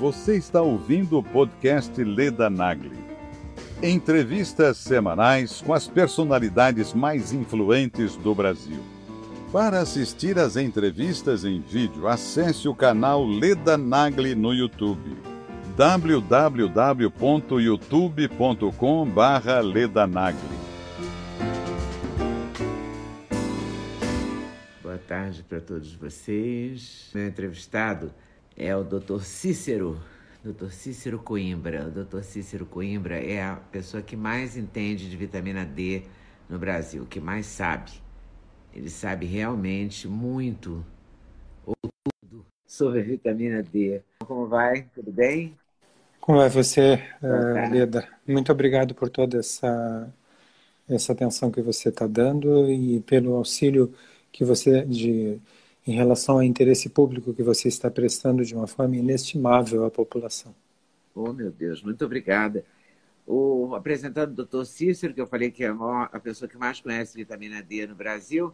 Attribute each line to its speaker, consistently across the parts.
Speaker 1: Você está ouvindo o podcast Leda Nagli. Entrevistas semanais com as personalidades mais influentes do Brasil. Para assistir às entrevistas em vídeo, acesse o canal Leda Nagli no YouTube. www.youtube.com/ledanagli.
Speaker 2: Boa tarde para todos vocês. Meu entrevistado é o Dr. Cícero, Dr. Cícero Coimbra. O Dr. Cícero Coimbra é a pessoa que mais entende de vitamina D no Brasil, que mais sabe. Ele sabe realmente muito ou tudo sobre a vitamina D. Como vai? Tudo bem?
Speaker 3: Como vai você, uh, Leda? Muito obrigado por toda essa essa atenção que você está dando e pelo auxílio que você de em relação ao interesse público que você está prestando de uma forma inestimável à população.
Speaker 2: Oh, meu Deus, muito obrigada. O, apresentando o doutor Cícero, que eu falei que é a pessoa que mais conhece vitamina D no Brasil,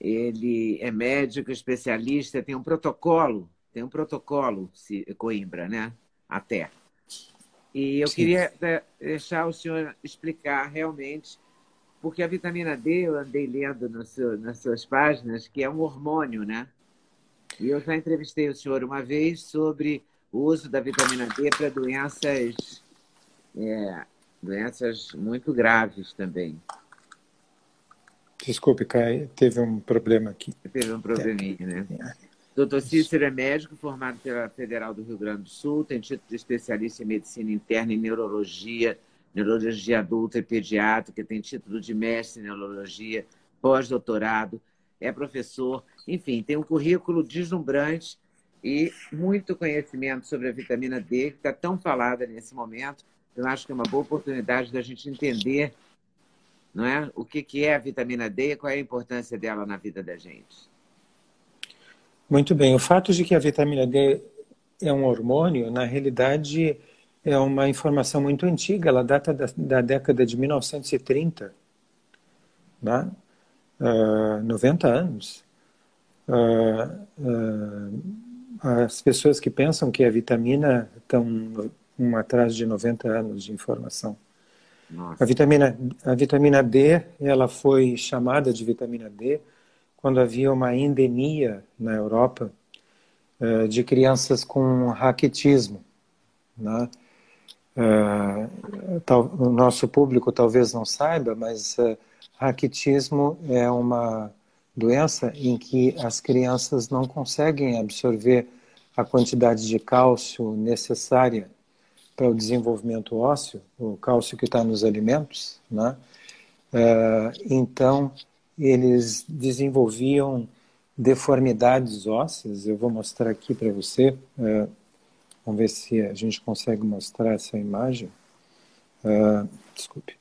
Speaker 2: ele é médico, especialista, tem um protocolo, tem um protocolo, Coimbra, né? Até. E eu Sim. queria deixar o senhor explicar realmente porque a vitamina D, eu andei lendo seu, nas suas páginas, que é um hormônio, né? E eu já entrevistei o senhor uma vez sobre o uso da vitamina D para doenças, é, doenças muito graves também.
Speaker 3: Desculpe, Caio, teve um problema aqui.
Speaker 2: Teve um probleminha, né? É. Doutor Cícero é médico formado pela Federal do Rio Grande do Sul, tem título de especialista em medicina interna e neurologia neurologia adulta e pediátrica, tem título de mestre em neurologia, pós-doutorado, é professor, enfim, tem um currículo deslumbrante e muito conhecimento sobre a vitamina D, que está tão falada nesse momento. Eu acho que é uma boa oportunidade da gente entender não é? o que, que é a vitamina D e qual é a importância dela na vida da gente.
Speaker 3: Muito bem. O fato de que a vitamina D é um hormônio, na realidade, é uma informação muito antiga, ela data da, da década de 1930, né? uh, 90 anos. Uh, uh, as pessoas que pensam que a vitamina estão um atrás de 90 anos de informação. A vitamina, a vitamina D, ela foi chamada de vitamina D quando havia uma endemia na Europa de crianças com raquitismo. Né? Uh, tal, o nosso público talvez não saiba, mas uh, raquitismo é uma doença em que as crianças não conseguem absorver a quantidade de cálcio necessária para o desenvolvimento ósseo, o cálcio que está nos alimentos, né? Uh, então eles desenvolviam deformidades ósseas. Eu vou mostrar aqui para você. Uh, Vamos ver se a gente consegue mostrar essa imagem. Uh, desculpe.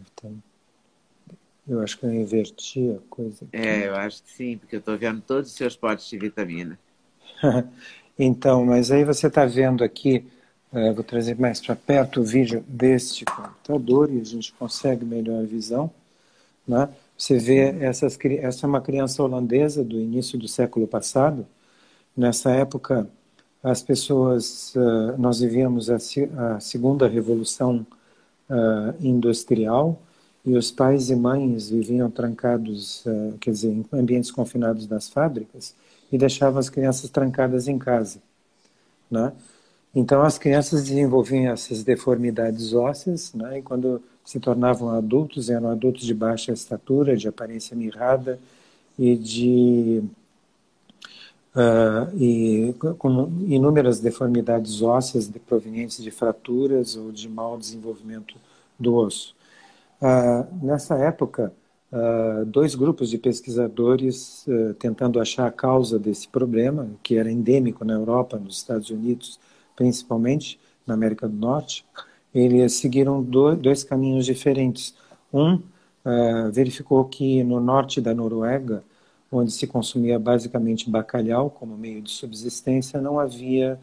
Speaker 3: Então, eu acho que eu inverti a coisa. Aqui.
Speaker 2: É, eu acho que sim, porque eu estou vendo todos os seus potes de vitamina.
Speaker 3: então, mas aí você está vendo aqui, uh, vou trazer mais para perto o vídeo deste computador e a gente consegue melhor a visão. Né? Você vê, essas, essa é uma criança holandesa do início do século passado, Nessa época, as pessoas, uh, nós vivíamos a, segunda revolução uh, industrial e os pais e mães viviam trancados, uh, quer dizer, em ambientes confinados das fábricas e deixavam as crianças trancadas em casa, né? Então as crianças desenvolviam essas deformidades ósseas, né? E quando se tornavam adultos, eram adultos de baixa estatura, de aparência mirrada e de uh, e com inúmeras deformidades ósseas de provenientes de fraturas ou de mau desenvolvimento do osso. Uh, nessa época, uh, dois grupos de pesquisadores tentando achar a causa desse problema, que era endêmico na Europa, nos Estados Unidos, principalmente na América do Norte, eles seguiram dois caminhos diferentes. Um verificou que no norte da Noruega onde se consumia basicamente bacalhau como meio de subsistência, não havia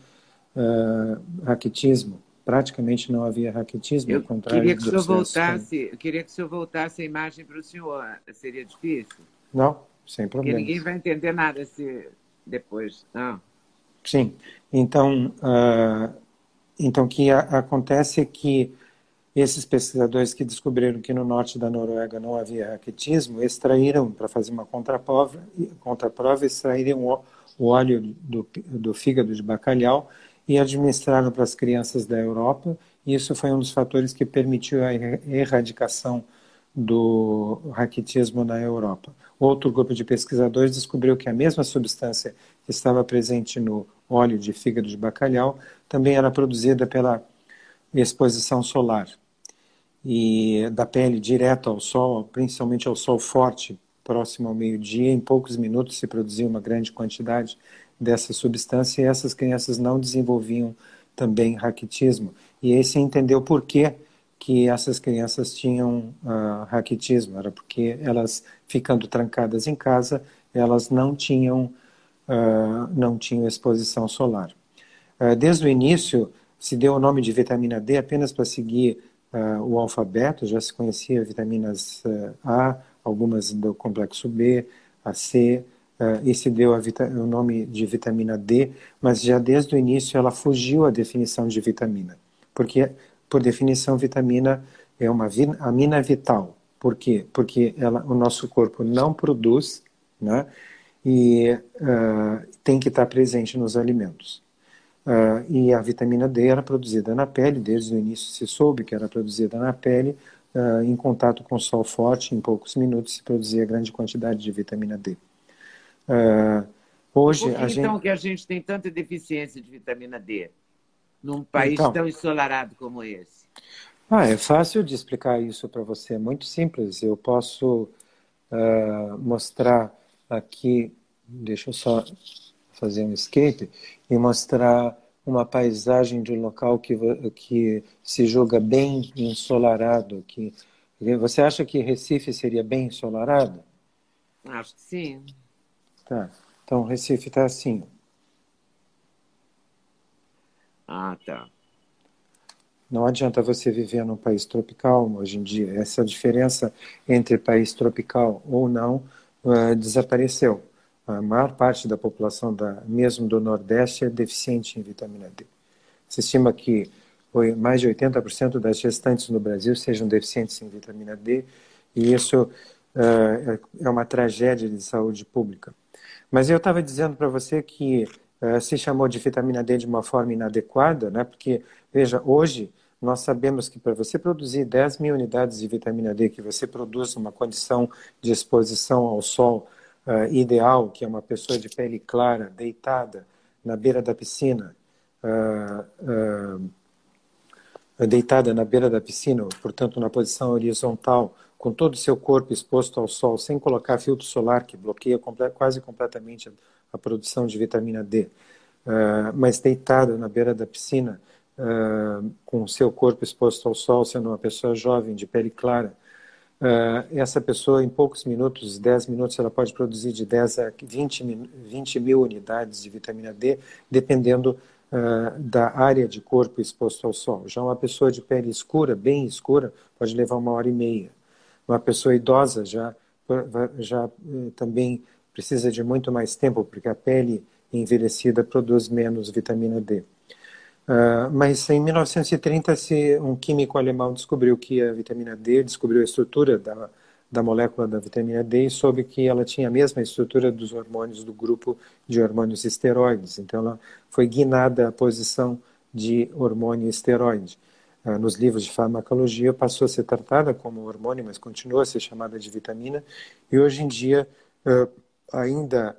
Speaker 3: uh, raquitismo. Praticamente não havia raquitismo,
Speaker 2: eu queria que o senhor voltasse, Eu queria que o senhor voltasse a imagem para o senhor. Seria difícil?
Speaker 3: Não, sem problema.
Speaker 2: Porque ninguém vai entender nada se... depois. Ah.
Speaker 3: Sim. Então, uh, então que a, acontece é que esses pesquisadores que descobriram que no norte da Noruega não havia raquitismo extraíram, para fazer uma contraprova, contraprova extraíram o, o óleo do, do fígado de bacalhau e administraram para as crianças da Europa. E isso foi um dos fatores que permitiu a erradicação do raquitismo na Europa. Outro grupo de pesquisadores descobriu que a mesma substância que estava presente no óleo de fígado de bacalhau também era produzida pela exposição solar e da pele direto ao sol, principalmente ao sol forte, próximo ao meio-dia, em poucos minutos se produzia uma grande quantidade dessa substância e essas crianças não desenvolviam também raquitismo. E aí se entendeu por que que essas crianças tinham uh, raquitismo, era porque elas, ficando trancadas em casa, elas não tinham, uh, não tinham exposição solar. Uh, desde o início, se deu o nome de vitamina D apenas para seguir o alfabeto, já se conhecia vitaminas A, algumas do complexo B, a C, e se deu o nome de vitamina D, mas já desde o início ela fugiu à definição de vitamina, porque por definição, vitamina é uma amina vital. Por quê? Porque ela, o nosso corpo não produz né, e uh, tem que estar presente nos alimentos. Uh, e a vitamina D era produzida na pele, desde o início se soube que era produzida na pele, uh, em contato com o sol forte, em poucos minutos se produzia grande quantidade de vitamina D.
Speaker 2: hoje, Por que, a gente... então que a gente tem tanta deficiência de vitamina D? num país então, tão ensolarado como esse?
Speaker 3: Ah, é fácil de explicar isso para você, é muito simples. Eu posso uh, mostrar aqui, deixa eu só fazer um escape, e mostrar uma paisagem de um local que, que se julga bem ensolarado. Que, você acha que Recife seria bem ensolarado?
Speaker 2: Acho que sim.
Speaker 3: Tá. Então, Recife está assim.
Speaker 2: Ah, tá.
Speaker 3: Não adianta você viver num país tropical hoje em dia. Essa diferença entre país tropical ou não uh, desapareceu. A maior parte da população, da, mesmo do Nordeste, é deficiente em vitamina D. Se estima que mais de 80% das gestantes no Brasil sejam deficientes em vitamina D, e isso uh, é uma tragédia de saúde pública. Mas eu estava dizendo para você que eh, se chamou de vitamina D de uma forma inadequada, né? porque, veja, hoje nós sabemos que para você produzir 10 mil unidades de vitamina D, que você produz numa condição de exposição ao sol uh, ideal, que é uma pessoa de pele clara, deitada na beira da piscina, uh, uh, deitada na beira da piscina, portanto, na posição horizontal, com todo o seu corpo exposto ao sol, sem colocar filtro solar, que bloqueia quase completamente a produção de vitamina D, mas deitada na beira da piscina, com o seu corpo exposto ao sol, sendo uma pessoa jovem, de pele clara, uh, essa pessoa, em poucos minutos, 10 minutos, ela pode produzir de 10 a 20, 20 mil unidades de vitamina D, dependendo da área de corpo exposto ao sol. Já uma pessoa de pele escura, bem escura, pode levar uma hora e meia. Uma pessoa idosa já, já eh, também precisa de muito mais tempo, porque a pele envelhecida produz menos vitamina D. Uh, mas em 1930, se um químico alemão descobriu que a vitamina D, descobriu a estrutura da, da molécula da vitamina D e soube que ela tinha a mesma estrutura dos hormônios do grupo de hormônios esteroides. Então, ela foi guinada à posição de hormônio esteroide. Uh, nos livros de farmacologia, passou a ser tratada como hormônio, mas continua a ser chamada de vitamina. E hoje em dia, uh, ainda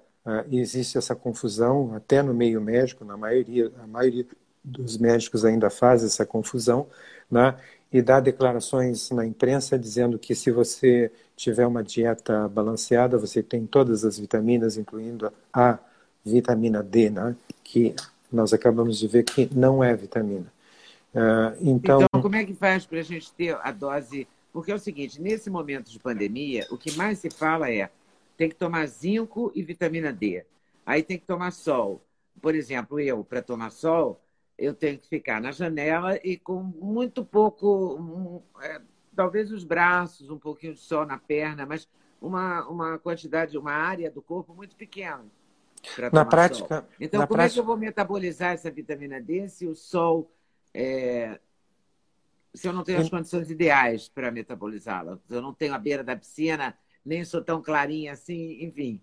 Speaker 3: existe essa confusão, até no meio médico, na maioria, a maioria dos médicos ainda faz essa confusão, né? e dá declarações na imprensa dizendo que se você tiver uma dieta balanceada, você tem todas as vitaminas, incluindo a vitamina D, né? que nós acabamos de ver que não é vitamina.
Speaker 2: Uh, então... então, como é que faz para a gente ter a dose? Porque é o seguinte, nesse momento de pandemia, o que mais se fala é tem que tomar zinco e vitamina D. Aí tem que tomar sol. Por exemplo, eu, para tomar sol, eu tenho que ficar na janela e com muito pouco, um, é, talvez os braços, um pouquinho de sol na perna, mas uma, uma quantidade, uma área do corpo muito pequena.
Speaker 3: tomar prática, sol.
Speaker 2: Então, como prática... é que eu vou metabolizar essa vitamina D se o sol é... se eu não tenho as condições ideais para metabolizá-la? Se eu não tenho a beira da piscina, nem sou tão clarinha assim, enfim.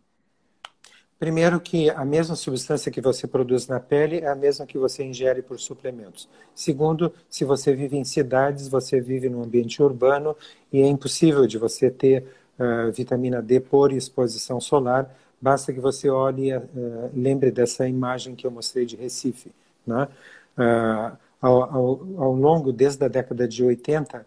Speaker 3: Primeiro que a mesma substância que você produz na pele é a mesma que você ingere por suplementos. Segundo, se você vive em cidades, você vive num ambiente urbano e é impossível de você ter uh, vitamina D por exposição solar. Basta que você olhe, uh, lembre dessa imagem que eu mostrei de Recife. Né? Uh, ao, ao, ao, longo, desde a década de 80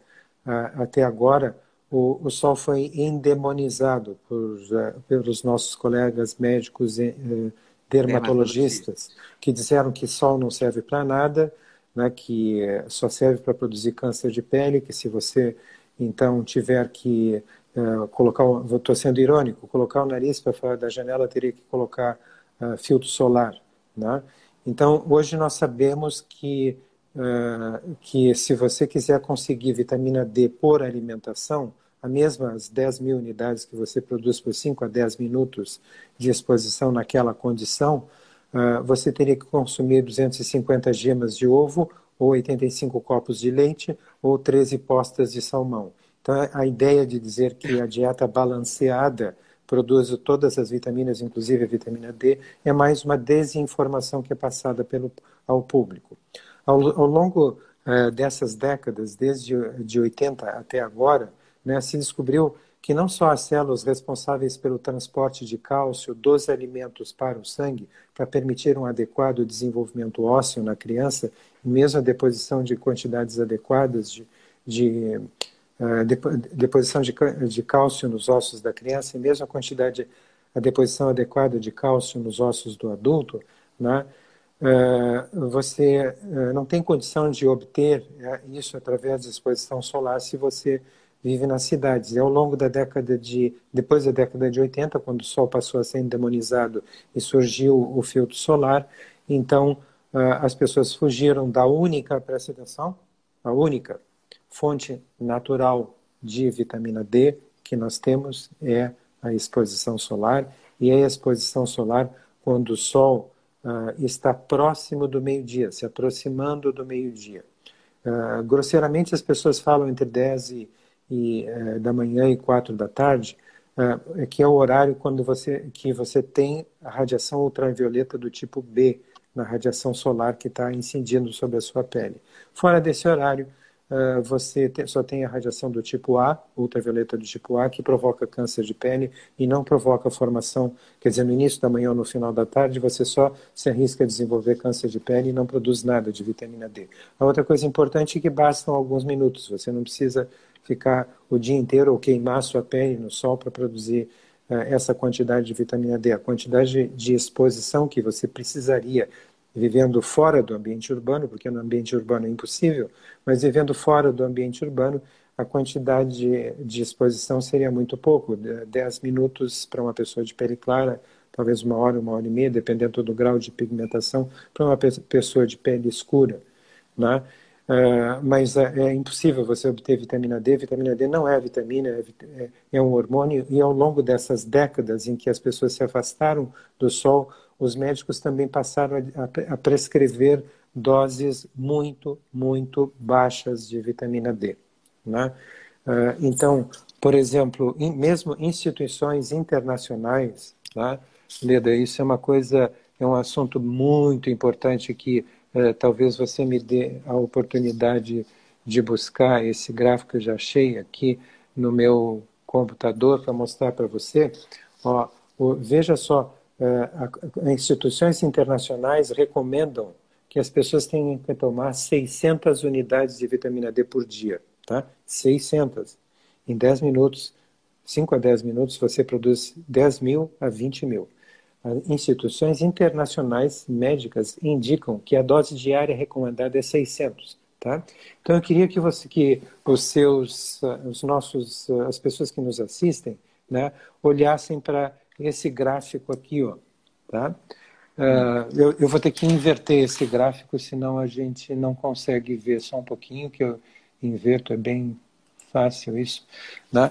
Speaker 3: até agora, o, o sol foi endemonizado por, uh, pelos nossos colegas médicos e uh, dermatologistas, que disseram que sol não serve para nada, né, que só serve para produzir câncer de pele, que se você então tiver que uh, colocar, estou sendo irônico, colocar o nariz para fora da janela, teria que colocar uh, filtro solar. Né? Então, hoje nós sabemos que, uh, que se você quiser conseguir vitamina D por alimentação, a mesmas 10 mil unidades que você produz por 5 a 10 minutos de exposição naquela condição, uh, você teria que consumir 250 gemas de ovo, ou 85 copos de leite, ou 13 postas de salmão. Então, a ideia de dizer que a dieta balanceada produz todas as vitaminas, inclusive a vitamina D, é mais uma desinformação que é passada pelo, ao público. Ao, ao longo uh, dessas décadas, desde de 80 até agora, né, se descobriu que não só as células responsáveis pelo transporte de cálcio dos alimentos para o sangue, para permitir um adequado desenvolvimento ósseo na criança, mesmo a deposição de quantidades adequadas de, de uh, deposição de, de cálcio nos ossos da criança, e mesmo a quantidade, a deposição adequada de cálcio nos ossos do adulto, né, Uh, você uh, não tem condição de obter uh, isso através da exposição solar se você vive nas cidades. E ao longo da década de, depois da década de 80, quando o Sol passou a ser endemonizado e surgiu o filtro solar, então uh, as pessoas fugiram da única, presta atenção, a única fonte natural de vitamina D que nós temos é a exposição solar, e é a exposição solar quando o Sol uh, está próximo do meio-dia, se aproximando do meio-dia. Uh, grosseiramente, as pessoas falam entre 10 e e, é, da manhã e quatro da tarde, é, que é o horário quando você, que você tem a radiação ultravioleta do tipo B, na radiação solar que está incidindo sobre a sua pele. Fora desse horário, uh, você te, só tem a radiação do tipo A, ultravioleta do tipo A, que provoca câncer de pele e não provoca formação, quer dizer, no início da manhã ou no final da tarde, você só se arrisca a desenvolver câncer de pele e não produz nada de vitamina D. A outra coisa importante é que bastam alguns minutos, você não precisa ficar o dia inteiro ou queimar sua pele no sol para produzir uh, essa quantidade de vitamina D. A quantidade de exposição que você precisaria vivendo fora do ambiente urbano, porque no ambiente urbano é impossível, mas vivendo fora do ambiente urbano, a quantidade de, de exposição seria muito pouco, 10 minutos para uma pessoa de pele clara, talvez uma hora, uma hora e meia, dependendo do grau de pigmentação, para uma pessoa de pele escura. Né? Uh, mas é, é, impossível você obter vitamina D. Vitamina D não é vitamina, é, é, é, um hormônio. E ao longo dessas décadas em que as pessoas se afastaram do sol, os médicos também passaram a, a, a prescrever doses muito, muito baixas de vitamina D. Né? Uh, então, por exemplo, mesmo instituições internacionais, né? Leda, isso é uma coisa, é um assunto muito importante que talvez você me dê a oportunidade de buscar esse gráfico que eu já achei aqui no meu computador para mostrar para você. Ó, veja só, é, instituições internacionais recomendam que as pessoas tenham que tomar 600 unidades de vitamina D por dia, tá? 600. Em 10 minutos, 5 a 10 minutos, você produz 10 mil a 20 mil instituições internacionais médicas indicam que a dose diária recomendada é 600. Tá? Então eu queria que você, que os seus, os nossos, as pessoas que nos assistem, né, olhassem para esse gráfico aqui, ó, tá? Uh, eu, eu, vou ter que inverter esse gráfico, senão a gente não consegue ver só um pouquinho que eu inverto, é bem fácil isso. Né?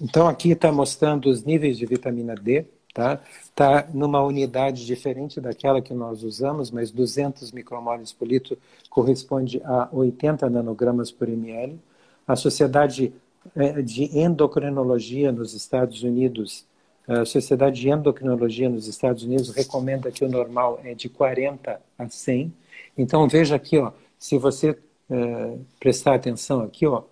Speaker 3: Então aqui está mostrando os níveis de vitamina D tá? Está numa unidade diferente daquela que nós usamos, mas 200 micromoles por litro corresponde a 80 nanogramas por ml. A Sociedade eh, de Endocrinologia nos Estados Unidos, a Sociedade de Endocrinologia nos Estados Unidos recomenda que o normal é de 40 a 100. Então veja aqui, ó, se você eh, prestar atenção aqui, ó,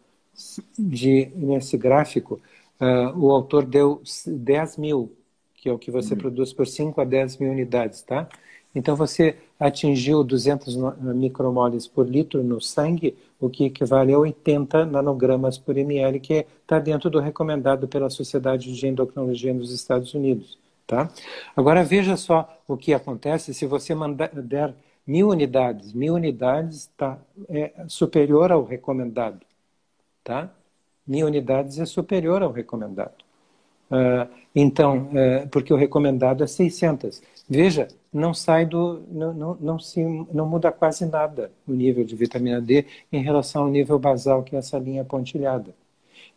Speaker 3: de, nesse gráfico, uh, o autor deu 10 mil que é o que você uhum. produz por 5 a 10 mil unidades, tá? Então você atingiu 200 micromoles por litro no sangue, o que equivale a 80 nanogramas por ml, que está dentro do recomendado pela Sociedade de Endocrinologia nos Estados Unidos. Tá? Agora veja só o que acontece se você mandar, der mil unidades. Mil unidades tá, é superior ao recomendado. Tá? Mil unidades é superior ao recomendado. Uh, então, uh, porque o recomendado é 600. Veja, não sai do, não, não, não, se, não muda quase nada o nível de vitamina D em relação ao nível basal, que é essa linha pontilhada.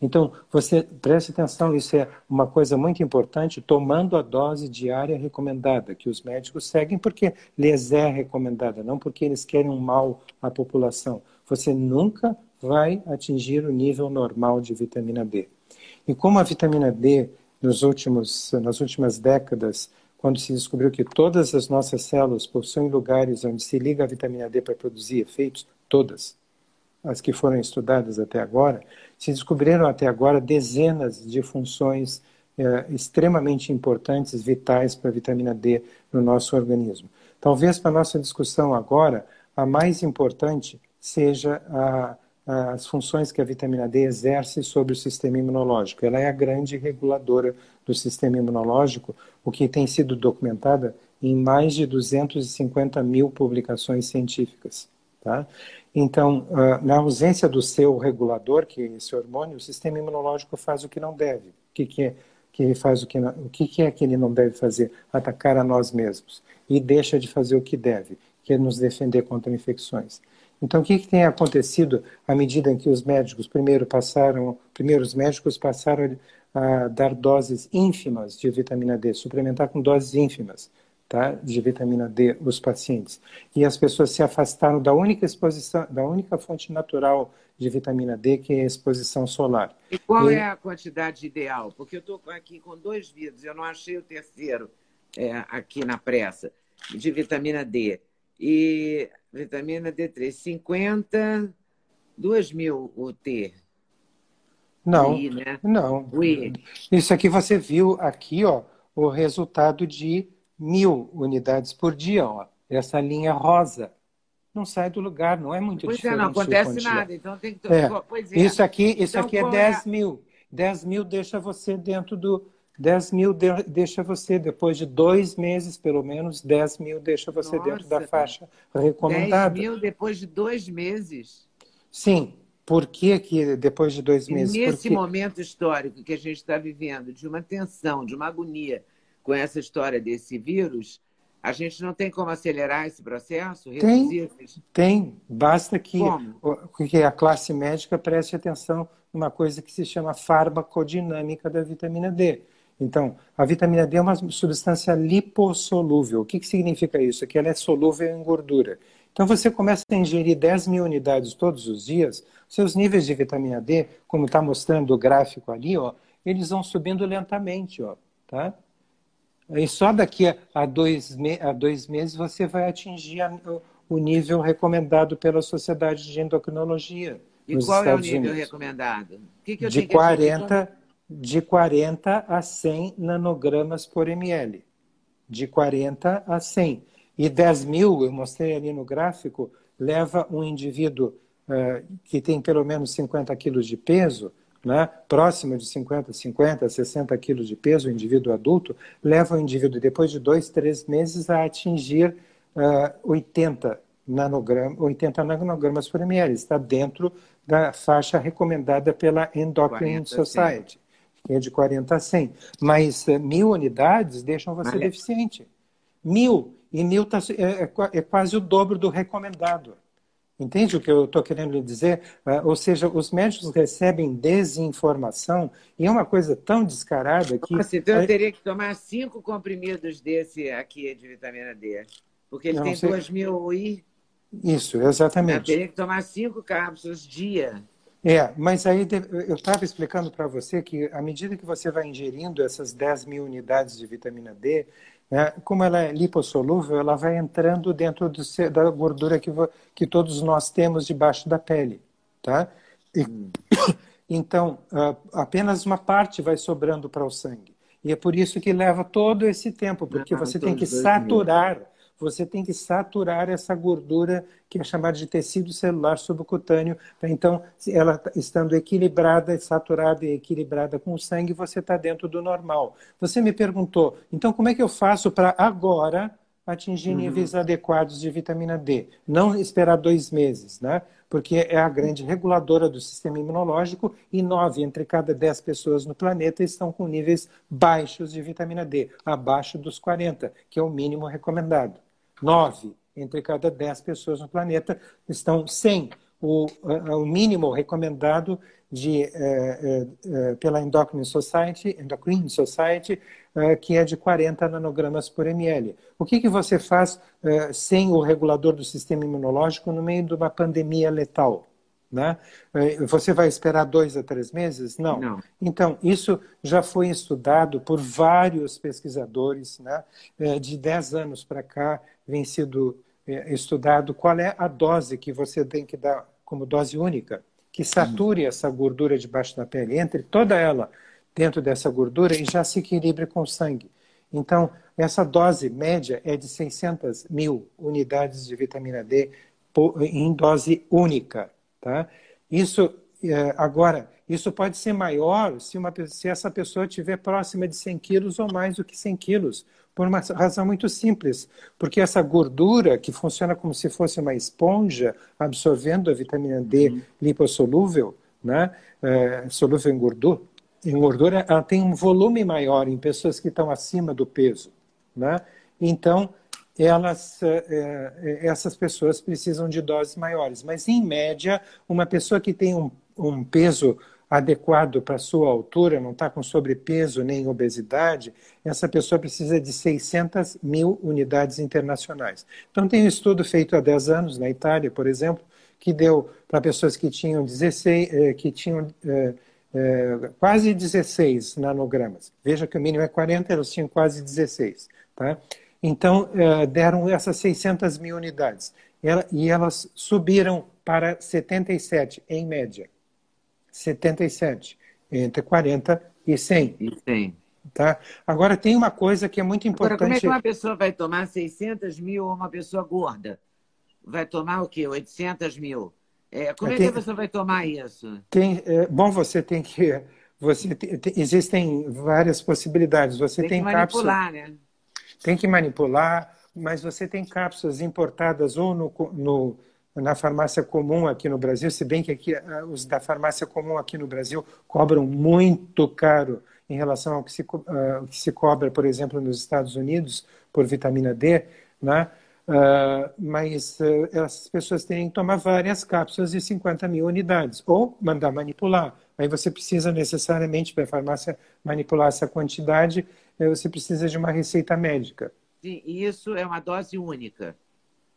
Speaker 3: Então, você preste atenção, isso é uma coisa muito importante, tomando a dose diária recomendada, que os médicos seguem porque lhes é recomendada, não porque eles querem um mal à população. Você nunca vai atingir o nível normal de vitamina D. E como a vitamina D nos últimos, nas últimas décadas, quando se descobriu que todas as nossas células possuem lugares onde se liga a vitamina D para produzir efeitos, todas as que foram estudadas até agora, se descobriram até agora dezenas de funções eh, extremamente importantes, vitais para a vitamina D no nosso organismo. Talvez para a nossa discussão agora, a mais importante seja a as funções que a vitamina D exerce sobre o sistema imunológico. Ela é a grande reguladora do sistema imunológico, o que tem sido documentada em mais de 250 mil publicações científicas. Tá? Então, na ausência do seu regulador, que é esse hormônio, o sistema imunológico faz o que não deve. O que, que é que faz o que não, o que, é que ele não deve fazer? Atacar a nós mesmos e deixa de fazer o que deve, que é nos defender contra infecções. Então, o que, que, tem acontecido à medida em que os médicos primeiro passaram, primeiro os médicos passaram a dar doses ínfimas de vitamina D, suplementar com doses ínfimas, tá, de vitamina D os pacientes, e as pessoas se afastaram da única exposição, da única fonte natural de vitamina D, que é a exposição solar.
Speaker 2: E qual e... é a quantidade ideal? Porque eu estou aqui com dois vidros, eu não achei o terceiro é, aqui na pressa de vitamina D. E vitamina D3, 50, 2 mil UT.
Speaker 3: Não, I, né? não.
Speaker 2: I.
Speaker 3: Isso aqui você viu aqui, ó, o resultado de mil unidades por dia, ó. Essa linha rosa não sai do lugar, não é muito
Speaker 2: pois
Speaker 3: diferente.
Speaker 2: É, não acontece nada, então tem que.
Speaker 3: É. Pois é. Isso aqui, isso então, aqui é 10 é? mil. 10 mil deixa você dentro do, 10 mil deixa você, depois de dois meses, pelo menos, 10 mil deixa você Nossa, dentro da faixa recomendada.
Speaker 2: 10 mil depois de dois meses?
Speaker 3: Sim. Por que, que depois de dois meses?
Speaker 2: nesse momento histórico que a gente está vivendo, de uma tensão, de uma agonia com essa história desse vírus, a gente não tem como acelerar esse processo?
Speaker 3: Tem, tem. Basta que, que a classe médica preste atenção numa coisa que se chama farmacodinâmica da vitamina D. Então, a vitamina D é uma substância lipossolúvel. O que, que significa isso? Que ela é solúvel em gordura. Então, você começa a ingerir 10 mil unidades todos os dias, seus níveis de vitamina D, como está mostrando o gráfico ali, ó, eles vão subindo lentamente. Ó, tá? E só daqui a dois, a dois meses você vai atingir a, o nível recomendado pela Sociedade de Endocrinologia.
Speaker 2: E qual Estados é o nível Unidos. recomendado?
Speaker 3: Que que de 40 de 40 a 100 nanogramas por ml. De 40 a 100. E 10 mil, eu mostrei ali no gráfico, leva um indivíduo uh, que tem pelo menos 50 quilos de peso, né, próximo de 50, 50, 60 quilos de peso, o indivíduo adulto, leva o indivíduo, depois de dois, três meses, a atingir uh, 80, nanogram, 80 nanogramas por ml. Está dentro da faixa recomendada pela Endocrine Society que é de 40 a 100. Mas uh, mil unidades deixam você deficiente. Mil. E mil tá, é, é, é, quase o dobro do recomendado. Entende o que eu estou querendo dizer? Uh, ou seja, os médicos recebem desinformação e é uma coisa tão descarada que.
Speaker 2: Nossa, então eu teria que tomar cinco comprimidos desse aqui de vitamina D. Porque ele Não, tem sei... 2 mil I.
Speaker 3: Isso, exatamente. Eu
Speaker 2: teria que tomar cinco cápsulas dia.
Speaker 3: É, mas aí eu estava explicando para você que à medida que você vai ingerindo essas 10 mil unidades de vitamina D, né, como ela é lipossolúvel, ela vai entrando dentro do, da gordura que, que todos nós temos debaixo da pele. Tá? E, hum. então, uh, apenas uma parte vai sobrando para o sangue. E é por isso que leva todo esse tempo, porque ah, você tem que saturar você tem que saturar essa gordura que é chamada de tecido celular subcutâneo. Então, ela estando equilibrada, saturada e equilibrada com o sangue, você está dentro do normal. Você me perguntou, então como é que eu faço para agora atingir uhum. níveis adequados de vitamina D? Não esperar dois meses, né? Porque é a grande reguladora do sistema imunológico e nove entre cada dez pessoas no planeta estão com níveis baixos de vitamina D, abaixo dos 40, que é o mínimo recomendado. Nove entre cada dez pessoas no planeta estão sem o, o mínimo recomendado de, eh, eh, pela Endocrine Society, Endocrine Society eh, que é de 40 nanogramas por ml. O que, que você faz sem o regulador do sistema imunológico no meio de uma pandemia letal? Né? Você vai esperar dois a três meses? Não. Não. Então, isso já foi estudado por vários pesquisadores. Né? De 10 anos para cá, vem sido estudado qual é a dose que você tem que dar como dose única, que sature essa gordura debaixo da pele, entre toda ela dentro dessa gordura e já se equilibre com o sangue. Então, essa dose média é de 600 mil unidades de vitamina D em dose única. Tá? Isso, é, agora, isso pode ser maior se, uma, se essa pessoa estiver próxima de 100 quilos ou mais do que 100 quilos, por uma razão muito simples. Porque essa gordura, que funciona como se fosse uma esponja, absorvendo a vitamina D uhum. lipossolúvel, né, é, solúvel em gordura, em gordura, ela tem um volume maior em pessoas que estão acima do peso. Né? Então, elas, é, é, essas pessoas precisam de doses maiores. Mas, em média, uma pessoa que tem um, um peso adequado para sua altura, não está com sobrepeso nem obesidade, essa pessoa precisa de 600 mil unidades internacionais. Então, tem um estudo feito há 10 anos na Itália, por exemplo, que deu para pessoas que tinham 16, eh, que tinham é, é, quase 16 nanogramas. Veja que o mínimo é 40, elas tinham quase 16. Tá? Então, é, deram essas 600 mil unidades. E elas subiram para 77, em média. 77, entre 40 e 100.
Speaker 2: E 100.
Speaker 3: Tá? Agora, tem uma coisa que é muito importante. Agora, como é
Speaker 2: que uma pessoa vai tomar 600 mil ou uma pessoa gorda? Vai tomar o quê? 800 mil? É, como é, que a pessoa vai tomar isso?
Speaker 3: Tem, é, bom, você tem que. Você tem, existem várias possibilidades. Você tem, tem que manipular, cápsula, né? Tem que manipular, mas você tem cápsulas importadas ou no, no na farmácia comum aqui no Brasil, se bem que aqui ah, os da farmácia comum aqui no Brasil cobram muito caro em relação ao que se, uh, que se cobra, por exemplo, nos Estados Unidos por vitamina D, né? Uh, mas uh, essas pessoas têm que tomar várias cápsulas de 50 mil unidades, ou mandar manipular. Aí você precisa necessariamente, para a farmácia manipular essa quantidade, você precisa de uma receita médica.
Speaker 2: Sim, e isso é uma dose única.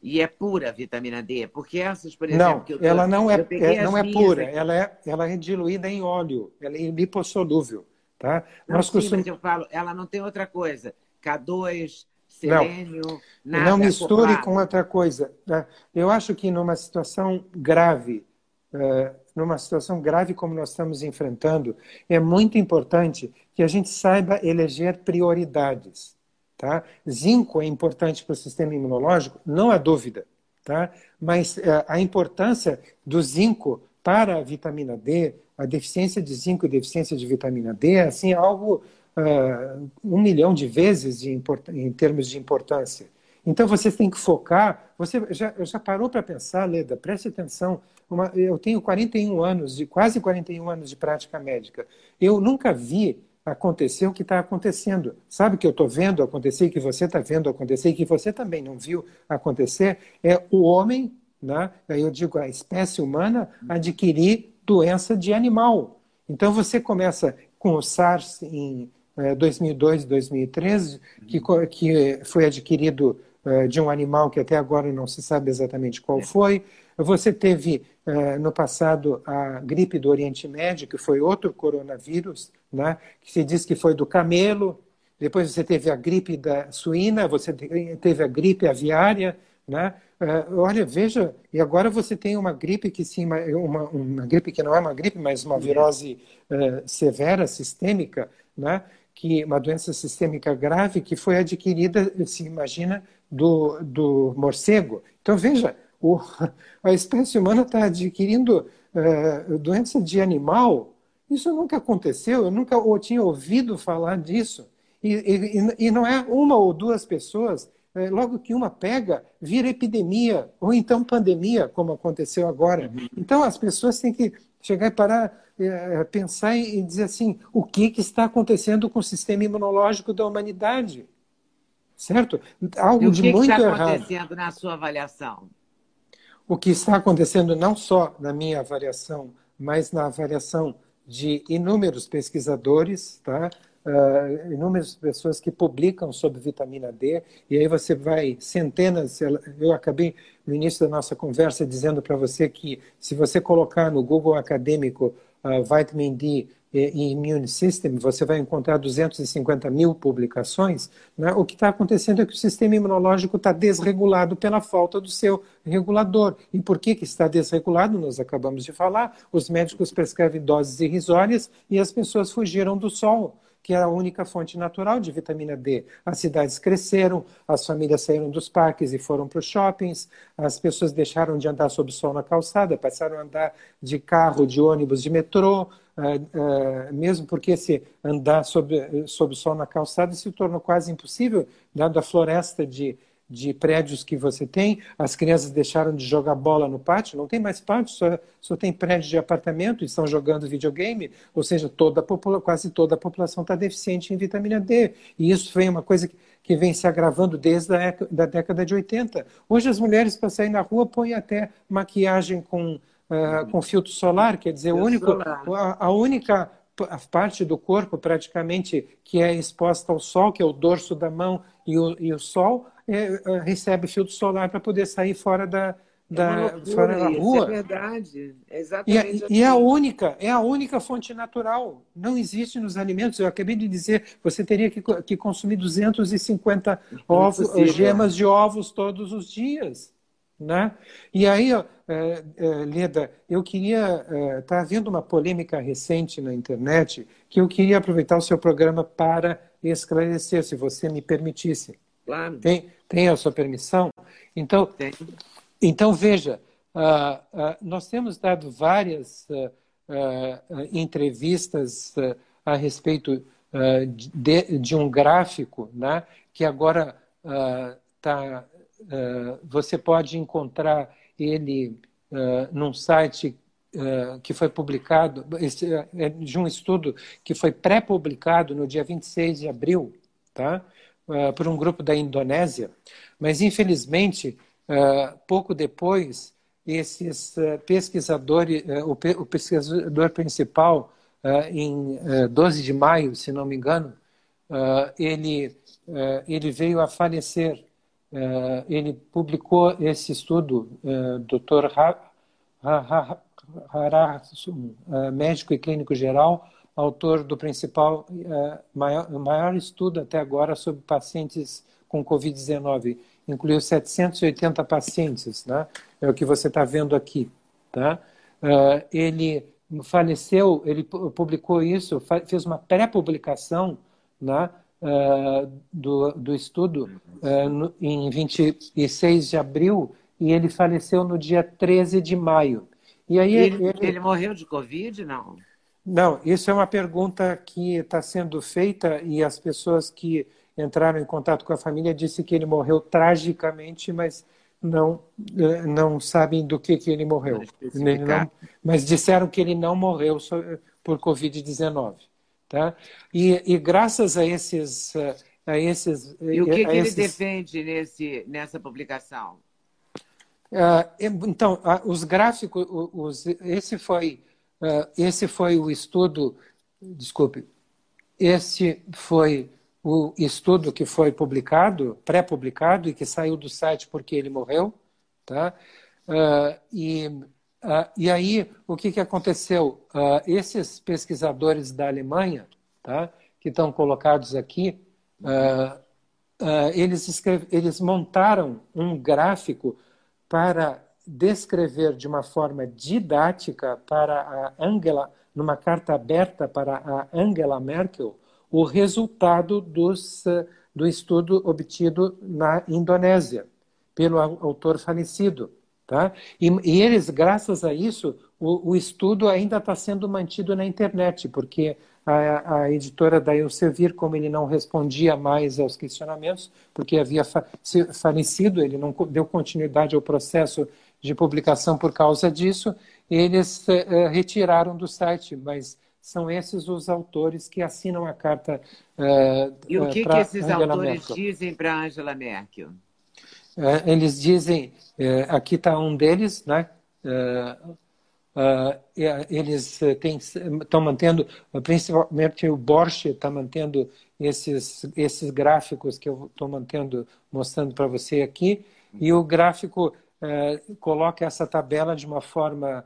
Speaker 2: E é pura a vitamina D, porque essas, por exemplo,
Speaker 3: não, tô, ela não é, é não é pura, ela é, ela é diluída em óleo, ela é lipossolúvel, tá?
Speaker 2: Não, Nós sim, costumamos... mas eu falo, ela não tem outra coisa. K2, selênio, não, nada
Speaker 3: Não misture acoplado. com outra coisa. Tá? Eu acho que numa situação grave, eh, numa situação grave como nós estamos enfrentando, é muito importante que a gente saiba eleger prioridades. Tá? Zinco é importante para o sistema imunológico, não há dúvida. Tá? Mas uh, a importância do zinco para a vitamina D, a deficiência de zinco e deficiência de vitamina D, é assim, algo uh, um milhão de vezes de em termos de importância. Então você tem que focar. Você já, já parou para pensar, Leda? Preste atenção. Uma, eu tenho 41 anos, de quase 41 anos de prática médica. Eu nunca vi acontecer o que está acontecendo. Sabe o que eu estou vendo acontecer que você está vendo acontecer que você também não viu acontecer? É o homem né? aí eu digo a espécie humana, adquirir doença de animal. Então você começa com o SARS em 2002, eh, 2013, que, que foi adquirido eh, de um animal que até agora não se sabe exatamente qual foi. Você teve no passado a gripe do Oriente Médio, que foi outro coronavírus, né? que se diz que foi do camelo. Depois você teve a gripe da suína, você teve a gripe aviária, né? Uh, olha, veja, e agora você tem uma gripe que sim, uma, uma gripe que não é uma gripe, mas uma virose uh, severa, sistêmica, né? que uma doença sistêmica grave que foi adquirida, se imagina, do, do morcego. Então veja, o, a espécie humana está adquirindo uh, doença de animal. Isso nunca aconteceu, eu nunca ou tinha ouvido falar disso. E, e, e não é uma ou duas pessoas é, logo que uma pega, vira epidemia, ou então pandemia, como aconteceu agora. Uhum. Então as pessoas têm que chegar e parar, é, pensar e dizer assim: o que, que está acontecendo com o sistema imunológico da humanidade? Certo?
Speaker 2: Algo e o que de muito que está errado. acontecendo na sua avaliação?
Speaker 3: O que está acontecendo não só na minha avaliação, mas na avaliação de inúmeros pesquisadores, tá? uh, inúmeras pessoas que publicam sobre vitamina D, e aí você vai centenas. Eu acabei no início da nossa conversa dizendo para você que se você colocar no Google acadêmico uh, vitamin D e Immune System, você vai encontrar 250 mil publicações. Né? O que está acontecendo é que o sistema imunológico está desregulado pela falta do seu regulador. E por que, que está desregulado? Nós acabamos de falar. Os médicos prescrevem doses irrisórias e as pessoas fugiram do sol que era a única fonte natural de vitamina D. As cidades cresceram, as famílias saíram dos parques e foram para os shoppings, as pessoas deixaram de andar sob o sol na calçada, passaram a andar de carro, de ônibus, de metrô, mesmo porque se andar sob, sob o sol na calçada se tornou quase impossível, dado a floresta de de prédios que você tem, as crianças deixaram de jogar bola no pátio, não tem mais pátio, só, só tem prédio de apartamento e estão jogando videogame, ou seja, toda a quase toda a população está deficiente em vitamina D. E isso foi uma coisa que, que vem se agravando desde a da década de 80. Hoje as mulheres, para sair na rua, põem até maquiagem com, uh, com filtro solar, quer dizer, único, a, a única a parte do corpo praticamente que é exposta ao sol, que é o dorso da mão e o, e o sol, é, é, recebe filtro solar para poder sair fora da, da
Speaker 2: é fora da rua. é verdade. É exatamente.
Speaker 3: E, assim. e é a única, é a única fonte natural. Não existe nos alimentos. Eu acabei de dizer, você teria que, que consumir 250 ovos, gemas de ovos todos os dias. Né? E aí, ó, é, é, Leda, eu queria. Está é, havendo uma polêmica recente na internet que eu queria aproveitar o seu programa para esclarecer, se você me permitisse.
Speaker 2: Claro.
Speaker 3: Tem, tem a sua permissão? Então, tem. então veja, uh, uh, nós temos dado várias uh, entrevistas a respeito de, de, um gráfico né, que agora tá, você pode encontrar ele num site que foi publicado, é de um estudo que foi pré-publicado no dia 26 de abril, tá? uh, por um grupo da Indonésia, mas infelizmente, uh, pouco depois, esses uh, pesquisadores, o, pe o, pesquisador principal, em 12 de maio, se não me engano, ele, ele veio a falecer. Ele publicou esse estudo, Dr. Harasum, médico e clínico geral, autor do principal, maior, maior estudo até agora sobre pacientes com Covid-19. Incluiu 780 pacientes, né? é o que você está vendo aqui. Tá? Ele faleceu, ele publicou isso, fez uma pré-publicação né, uh, do, do estudo uh, no, em 26 de abril e ele faleceu no dia 13 de maio.
Speaker 2: E aí ele, ele, ele morreu de Covid, não?
Speaker 3: Não, isso é uma pergunta que está sendo feita e as pessoas que entraram em contato com a família disse que ele morreu tragicamente, mas não eh, não sabem do que que ele morreu. Não, mas disseram que ele não morreu por Covid-19, tá? E, e, graças a esses a esses
Speaker 2: e o que, que esses... ele defende nesse nessa publicação?
Speaker 3: então, os gráficos, os, esse, foi, esse foi o estudo, desculpe, esse foi o estudo que foi publicado, pré-publicado, e que saiu do site porque ele morreu. Tá? Uh, e, uh, e aí, o que, que aconteceu? Uh, esses pesquisadores da Alemanha, tá? que estão colocados aqui, eles, escreve, eles montaram um gráfico para descrever de uma forma didática para a Angela, numa carta aberta para a Angela Merkel, o resultado dos, do estudo obtido na Indonésia, pelo autor falecido. Tá? E, e eles, graças a isso, o, o estudo ainda está sendo mantido na internet, porque a, a editora da Elsevier, como ele não respondia mais aos questionamentos, porque havia fa falecido, ele não deu continuidade ao processo de publicação por causa disso, eles uh, retiraram do site, mas são esses os autores que assinam a carta.
Speaker 2: Uh, e o que, que esses Angela autores Merkel. dizem para Angela Merkel?
Speaker 3: Uh, eles dizem, uh, aqui está um deles, né? eles estão mantendo, principalmente o Borch está mantendo esses, esses gráficos que eu estou mantendo, mostrando para você aqui, e o gráfico coloca essa tabela de uma forma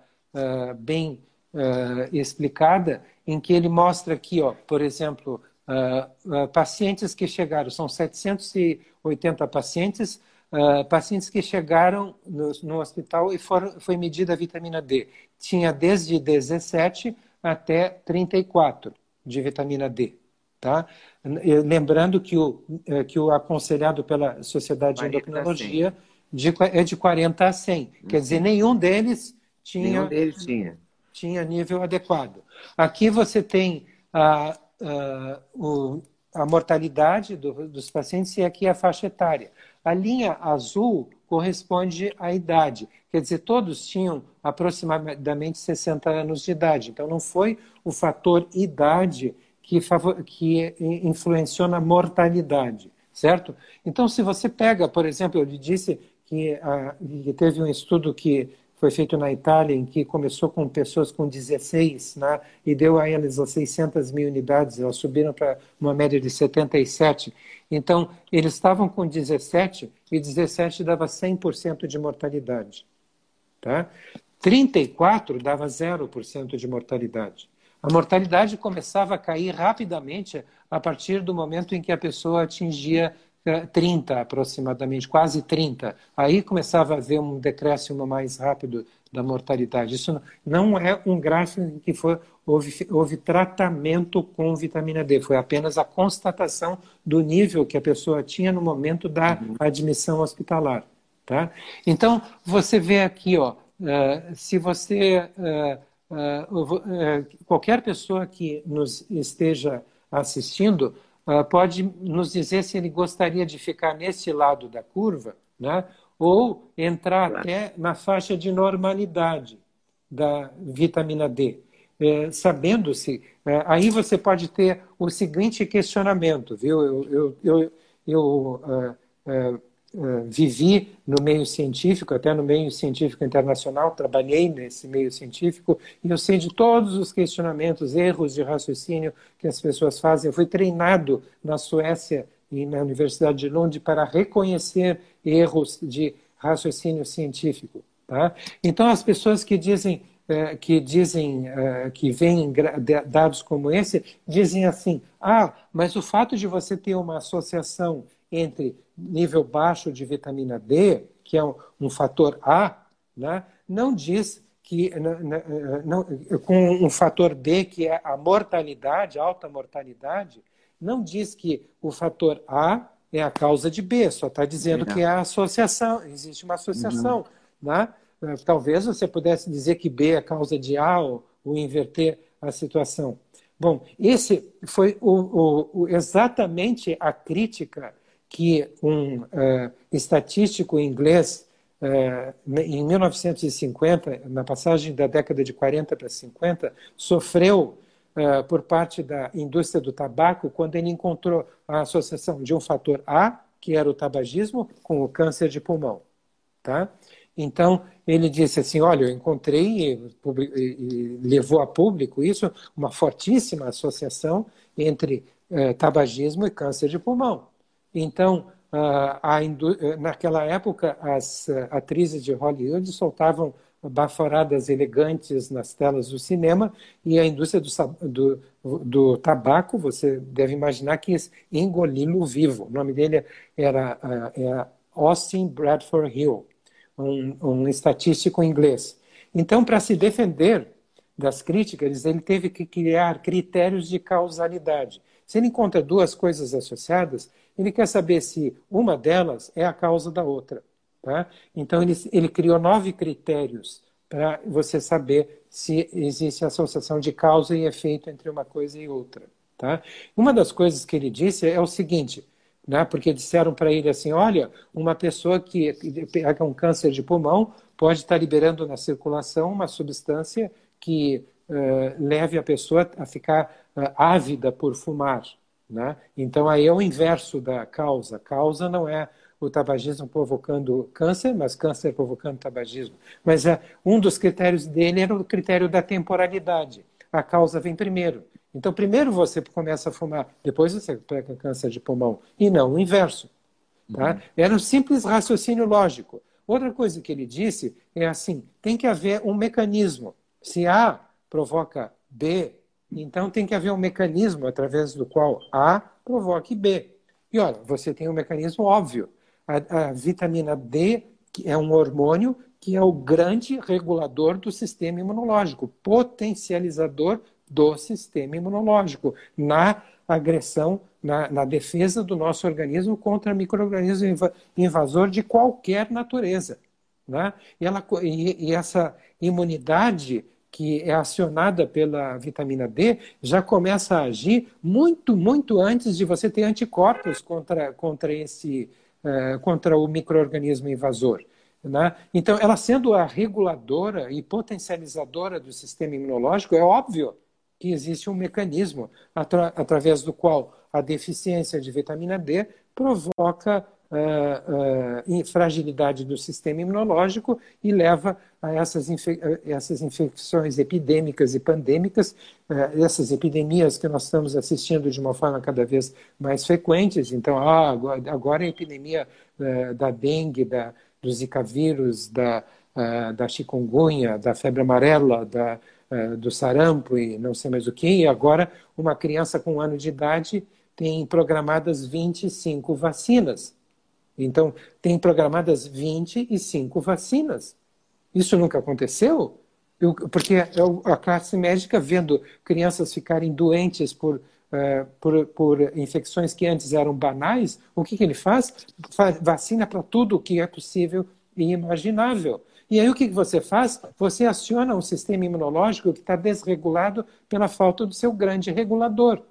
Speaker 3: bem uh, explicada, em que ele mostra aqui, ó, por exemplo, uh, uh, pacientes que chegaram, são 780 pacientes, pacientes que chegaram no, no hospital e foram, foi medida a vitamina D. Tinha desde 17 até 34 de vitamina D. Tá? Lembrando que o, que o aconselhado pela Sociedade de Endocrinologia de, é de 40 a 100. Uhum. Quer dizer, nenhum deles tinha.
Speaker 2: Nenhum deles tinha
Speaker 3: tinha nível adequado. Aqui você tem a, a, o, a mortalidade do, dos pacientes e aqui a faixa etária. A linha azul corresponde à idade, quer dizer, todos tinham aproximadamente 60 anos de idade. Então, não foi o fator idade que, favor, que influenciou na mortalidade, certo? Então, se você pega, por exemplo, eu lhe disse que, a, que teve um estudo que foi feito na Itália, em que começou com pessoas com 16, né, e deu a elas as 600 mil unidades, elas subiram para uma média de 77. Então, eles estavam com 17 e 17 dava 100% de mortalidade. Tá? 34 dava 0% de mortalidade. A mortalidade começava a cair rapidamente a partir do momento em que a pessoa atingia 30 aproximadamente, quase 30. Aí começava a haver um decréscimo mais rápido da mortalidade. Isso não é um gráfico em que foi, houve, houve tratamento com vitamina D, foi apenas a constatação do nível que a pessoa tinha no momento da uhum. admissão hospitalar. Tá? Então, você vê aqui, ó, uh, se você. Uh, qualquer pessoa que nos esteja assistindo pode nos dizer se ele gostaria de ficar nesse lado da curva, né? ou entrar até na faixa de normalidade da vitamina D. É, Sabendo-se, é, aí você pode ter o seguinte questionamento, viu? Eu, eu, eu, eu uh, uh, vivi no meio científico, até no meio científico internacional, trabalhei nesse meio científico e eu sei de todos os questionamentos, erros de raciocínio que as pessoas fazem. Eu fui treinado na Suécia e na Universidade de Londres para reconhecer erros de raciocínio científico. Tá? Então, as pessoas que dizem que dizem que veem dados como esse dizem assim: ah, mas o fato de você ter uma associação entre nível baixo de vitamina D, que é um, um fator A, né, não diz que não, com um fator D, que é a mortalidade, alta mortalidade, não diz que o fator A é a causa de B, só está dizendo que é a associação, existe uma associação. Uhum. Né? Talvez você pudesse dizer que B é a causa de A ou, ou inverter a situação. Bom, esse foi o, o, o, exatamente a crítica que um uh, estatístico inglês, uh, em 1950, na passagem da década de 40 para 50, sofreu uh, por parte da indústria do tabaco quando ele encontrou a associação de um fator A, que era o tabagismo, com o câncer de pulmão. Tá? Então, ele disse assim: Olha, eu encontrei e, e levou a público isso, uma fortíssima associação entre eh, tabagismo e câncer de pulmão. Então, naquela época, as eh, atrizes de Hollywood soltavam baforadas elegantes nas telas do cinema e a indústria do, do, do tabaco, você deve imaginar que engoli-lo vivo. O nome dele era, era Austin Bradford Hill, um, um estatístico inglês. Então, para se defender das críticas, ele teve que criar critérios de causalidade. Se ele encontra duas coisas associadas, ele quer saber se uma delas é a causa da outra. Tá? Então, ele, ele criou nove critérios para você saber se existe associação de causa e efeito entre uma coisa e outra. Tá? Uma das coisas que ele disse é o seguinte, né? porque disseram para ele assim, olha, uma pessoa que pega um câncer de pulmão pode estar liberando na circulação uma substância que uh, leve a pessoa a ficar uh, ávida por fumar. Né? Então aí é o inverso da causa. Causa não é o tabagismo provocando câncer, mas câncer provocando tabagismo. Mas uh, um dos critérios dele era o critério da temporalidade. A causa vem primeiro. Então, primeiro você começa a fumar, depois você pega câncer de pulmão. E não o inverso. Tá? Uhum. Era um simples raciocínio lógico. Outra coisa que ele disse é assim: tem que haver um mecanismo. Se A provoca B, então tem que haver um mecanismo através do qual A provoque B. E olha, você tem um mecanismo óbvio. A, a vitamina D que é um hormônio que é o grande regulador do sistema imunológico, potencializador do sistema imunológico, na agressão, na, na defesa do nosso organismo contra micro-organismo invasor de qualquer natureza. Né? E, ela, e, e essa imunidade que é acionada pela vitamina D já começa a agir muito, muito antes de você ter anticorpos contra, contra, esse, uh, contra o microorganismo invasor. Né? Então, ela sendo a reguladora e potencializadora do sistema imunológico, é óbvio que existe um mecanismo atra através do qual a deficiência de vitamina D provoca uh, uh, fragilidade do sistema imunológico e leva a essas, essas infecções epidêmicas e pandêmicas, uh, essas epidemias que nós estamos assistindo de uma forma cada vez mais frequentes. Então, ah, agora, é a epidemia da dengue, da, do zika vírus, da, da chikungunya, da febre amarela, da do sarampo e não sei mais o que, e agora uma criança com um ano de idade tem programadas 25 vacinas. Então, tem programadas 25 vacinas. Isso nunca aconteceu? Eu, porque a classe médica, vendo crianças ficarem doentes por, uh, por, por, infecções que antes eram banais, o que, que ele faz? faz vacina para tudo o que é possível e imaginável. E aí o que você faz? Você aciona um sistema imunológico que está desregulado pela falta do seu grande regulador,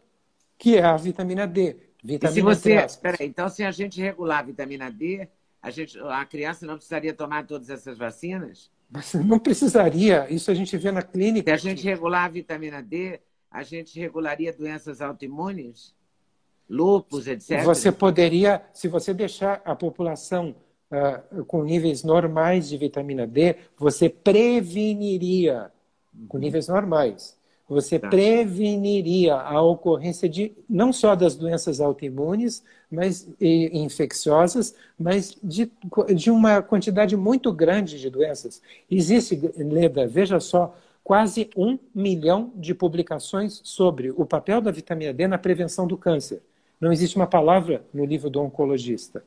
Speaker 3: que é a vitamina D. Vitamina
Speaker 2: e se você, peraí, então se a gente regular a vitamina D, a, gente, a criança não precisaria tomar todas essas vacinas?
Speaker 3: Mas não precisaria, isso a gente vê na clínica.
Speaker 2: Se a gente regular a vitamina D, a gente regularia doenças autoimunes? Lúpus, etc.
Speaker 3: Você poderia, se você deixar a população uh, com níveis normais de vitamina D, você preveniria, com uhum. níveis normais, você tá. preveniria a ocorrência de não só das doenças autoimunes, mas e, infecciosas, mas de, de uma quantidade muito grande de doenças. Existe, Leda, veja só, quase um milhão de publicações sobre o papel da vitamina D na prevenção do câncer. Não existe uma palavra no livro do oncologista.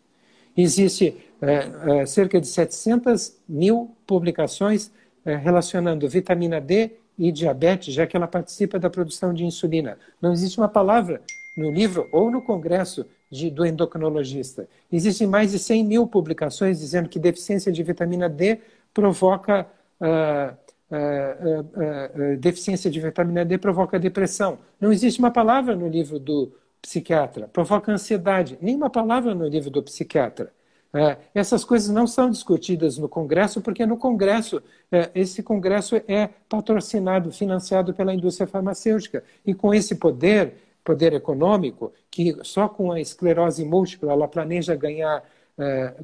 Speaker 3: Existe é, é, cerca de 700 mil publicações é, relacionando vitamina D e diabetes, já que ela participa da produção de insulina. Não existe uma palavra no livro ou no congresso de, do endocrinologista. Existem mais de 100 mil publicações dizendo que deficiência de vitamina D provoca. Uh, uh, uh, deficiência de vitamina D provoca depressão. Não existe uma palavra no livro do psiquiatra, provoca ansiedade. Nenhuma palavra no livro do psiquiatra. É, essas coisas não são discutidas no Congresso, porque no Congresso, é, esse Congresso é patrocinado, financiado pela indústria farmacêutica. E com esse poder, poder econômico, que só com a esclerose múltipla ela planeja ganhar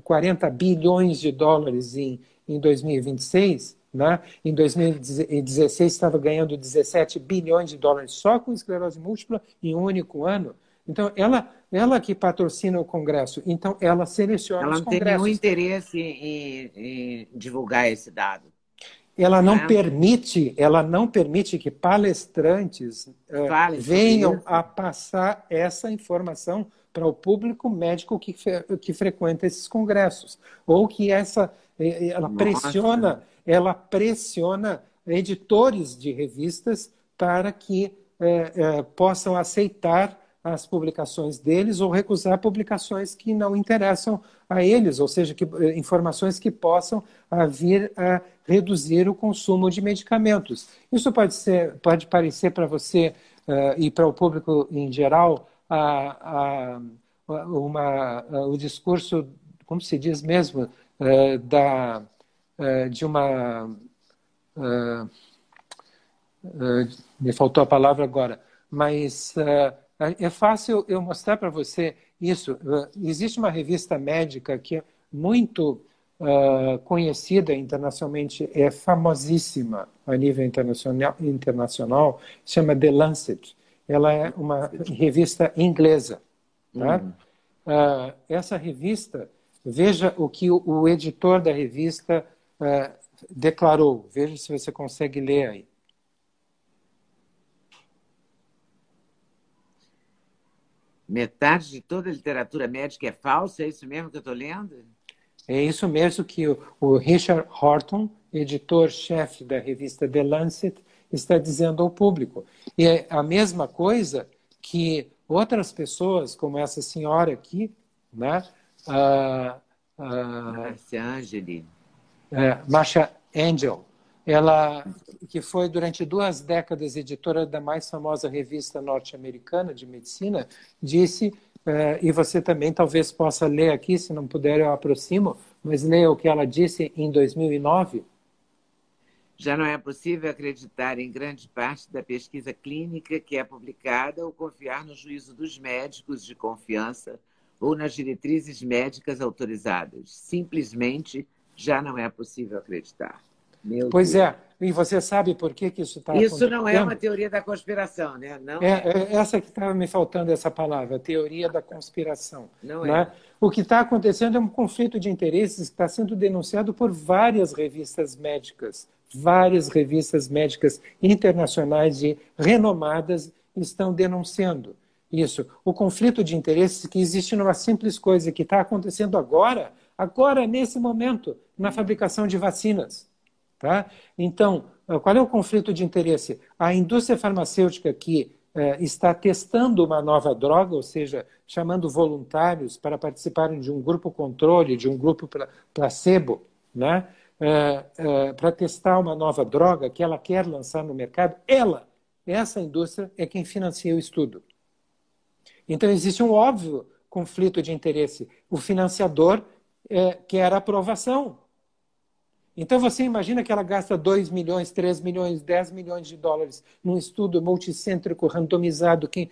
Speaker 3: 40 bilhões de dólares em, em 2026, né? Em 2016 estava ganhando 17 bilhões de dólares só com esclerose múltipla em um único ano. Então, ela, ela que patrocina o Congresso, então ela seleciona
Speaker 2: ela
Speaker 3: os congressos.
Speaker 2: Ela não tem nenhum interesse em, em divulgar esse dado.
Speaker 3: Ela não é. permite, ela não permite que palestrantes uh, venham a passar essa informação para o público médico que, que frequenta esses congressos, ou que essa ela Nossa. pressiona ela pressiona editores de revistas para que possam aceitar as publicações deles ou recusar publicações que não interessam a eles, ou seja, que, é, informações que possam a, vir a reduzir o consumo de medicamentos. Isso pode, ser, pode parecer para você uh, e para o público em geral a, a, uma, o discurso, como se diz mesmo, uh, da é, de uma. Me faltou a palavra agora, mas é fácil eu mostrar para você isso. Existe uma revista médica que é muito conhecida internacionalmente, é famosíssima a nível internacional, internacional chama The Lancet. Ela é uma revista inglesa. Tá? Uhum. essa revista, veja o que o, o editor da revista é, declarou. Veja se você consegue ler aí.
Speaker 2: Metade de toda a literatura médica é falsa? É isso mesmo que eu estou lendo?
Speaker 3: É isso mesmo que o, o Richard Horton, editor-chefe da revista The Lancet, está dizendo ao público. E é a mesma coisa que outras pessoas, como essa senhora aqui, né? Uh,
Speaker 2: uh, Marcia Angeli
Speaker 3: é, Masha Angel, ela que foi durante duas décadas editora da mais famosa revista norte-americana de medicina, disse é, e você também talvez possa ler aqui, se não puder eu aproximo, mas leia o que ela disse em 2009.
Speaker 2: Já não é possível acreditar em grande parte da pesquisa clínica que é publicada ou confiar no juízo dos médicos de confiança ou nas diretrizes médicas autorizadas. Simplesmente já não é possível acreditar.
Speaker 3: Meu pois Deus. é, e você sabe por que, que isso está
Speaker 2: Isso não é uma teoria da conspiração, né? Não
Speaker 3: é, é. essa que estava me faltando essa palavra, teoria da conspiração.
Speaker 2: Não né? é.
Speaker 3: O que está acontecendo é um conflito de interesses que está sendo denunciado por várias revistas médicas, várias revistas médicas internacionais e renomadas estão denunciando isso. O conflito de interesses que existe numa simples coisa que está acontecendo agora agora, nesse momento, na fabricação de vacinas. Tá? Então, qual é o conflito de interesse? A indústria farmacêutica que eh, está testando uma nova droga, ou seja, chamando voluntários para participarem de um grupo controle, de um grupo placebo, né? Eh, eh, para testar uma nova droga que ela quer lançar no mercado, ela, essa indústria, é quem financia o estudo. Então, existe um óbvio conflito de interesse. O financiador é, quer aprovação. Então você imagina que ela gasta 2 milhões, 3 milhões, 10 milhões de dólares num estudo multicêntrico randomizado que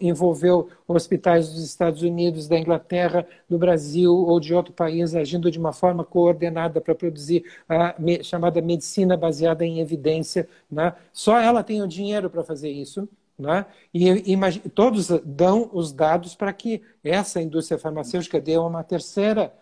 Speaker 3: envolveu hospitais dos Estados Unidos, da Inglaterra, do Brasil ou de outro país agindo de uma forma coordenada para produzir a chamada medicina baseada em evidência. Né? Só ela tem o dinheiro para fazer isso. Né? E todos dão os dados para que essa indústria farmacêutica dê uma terceira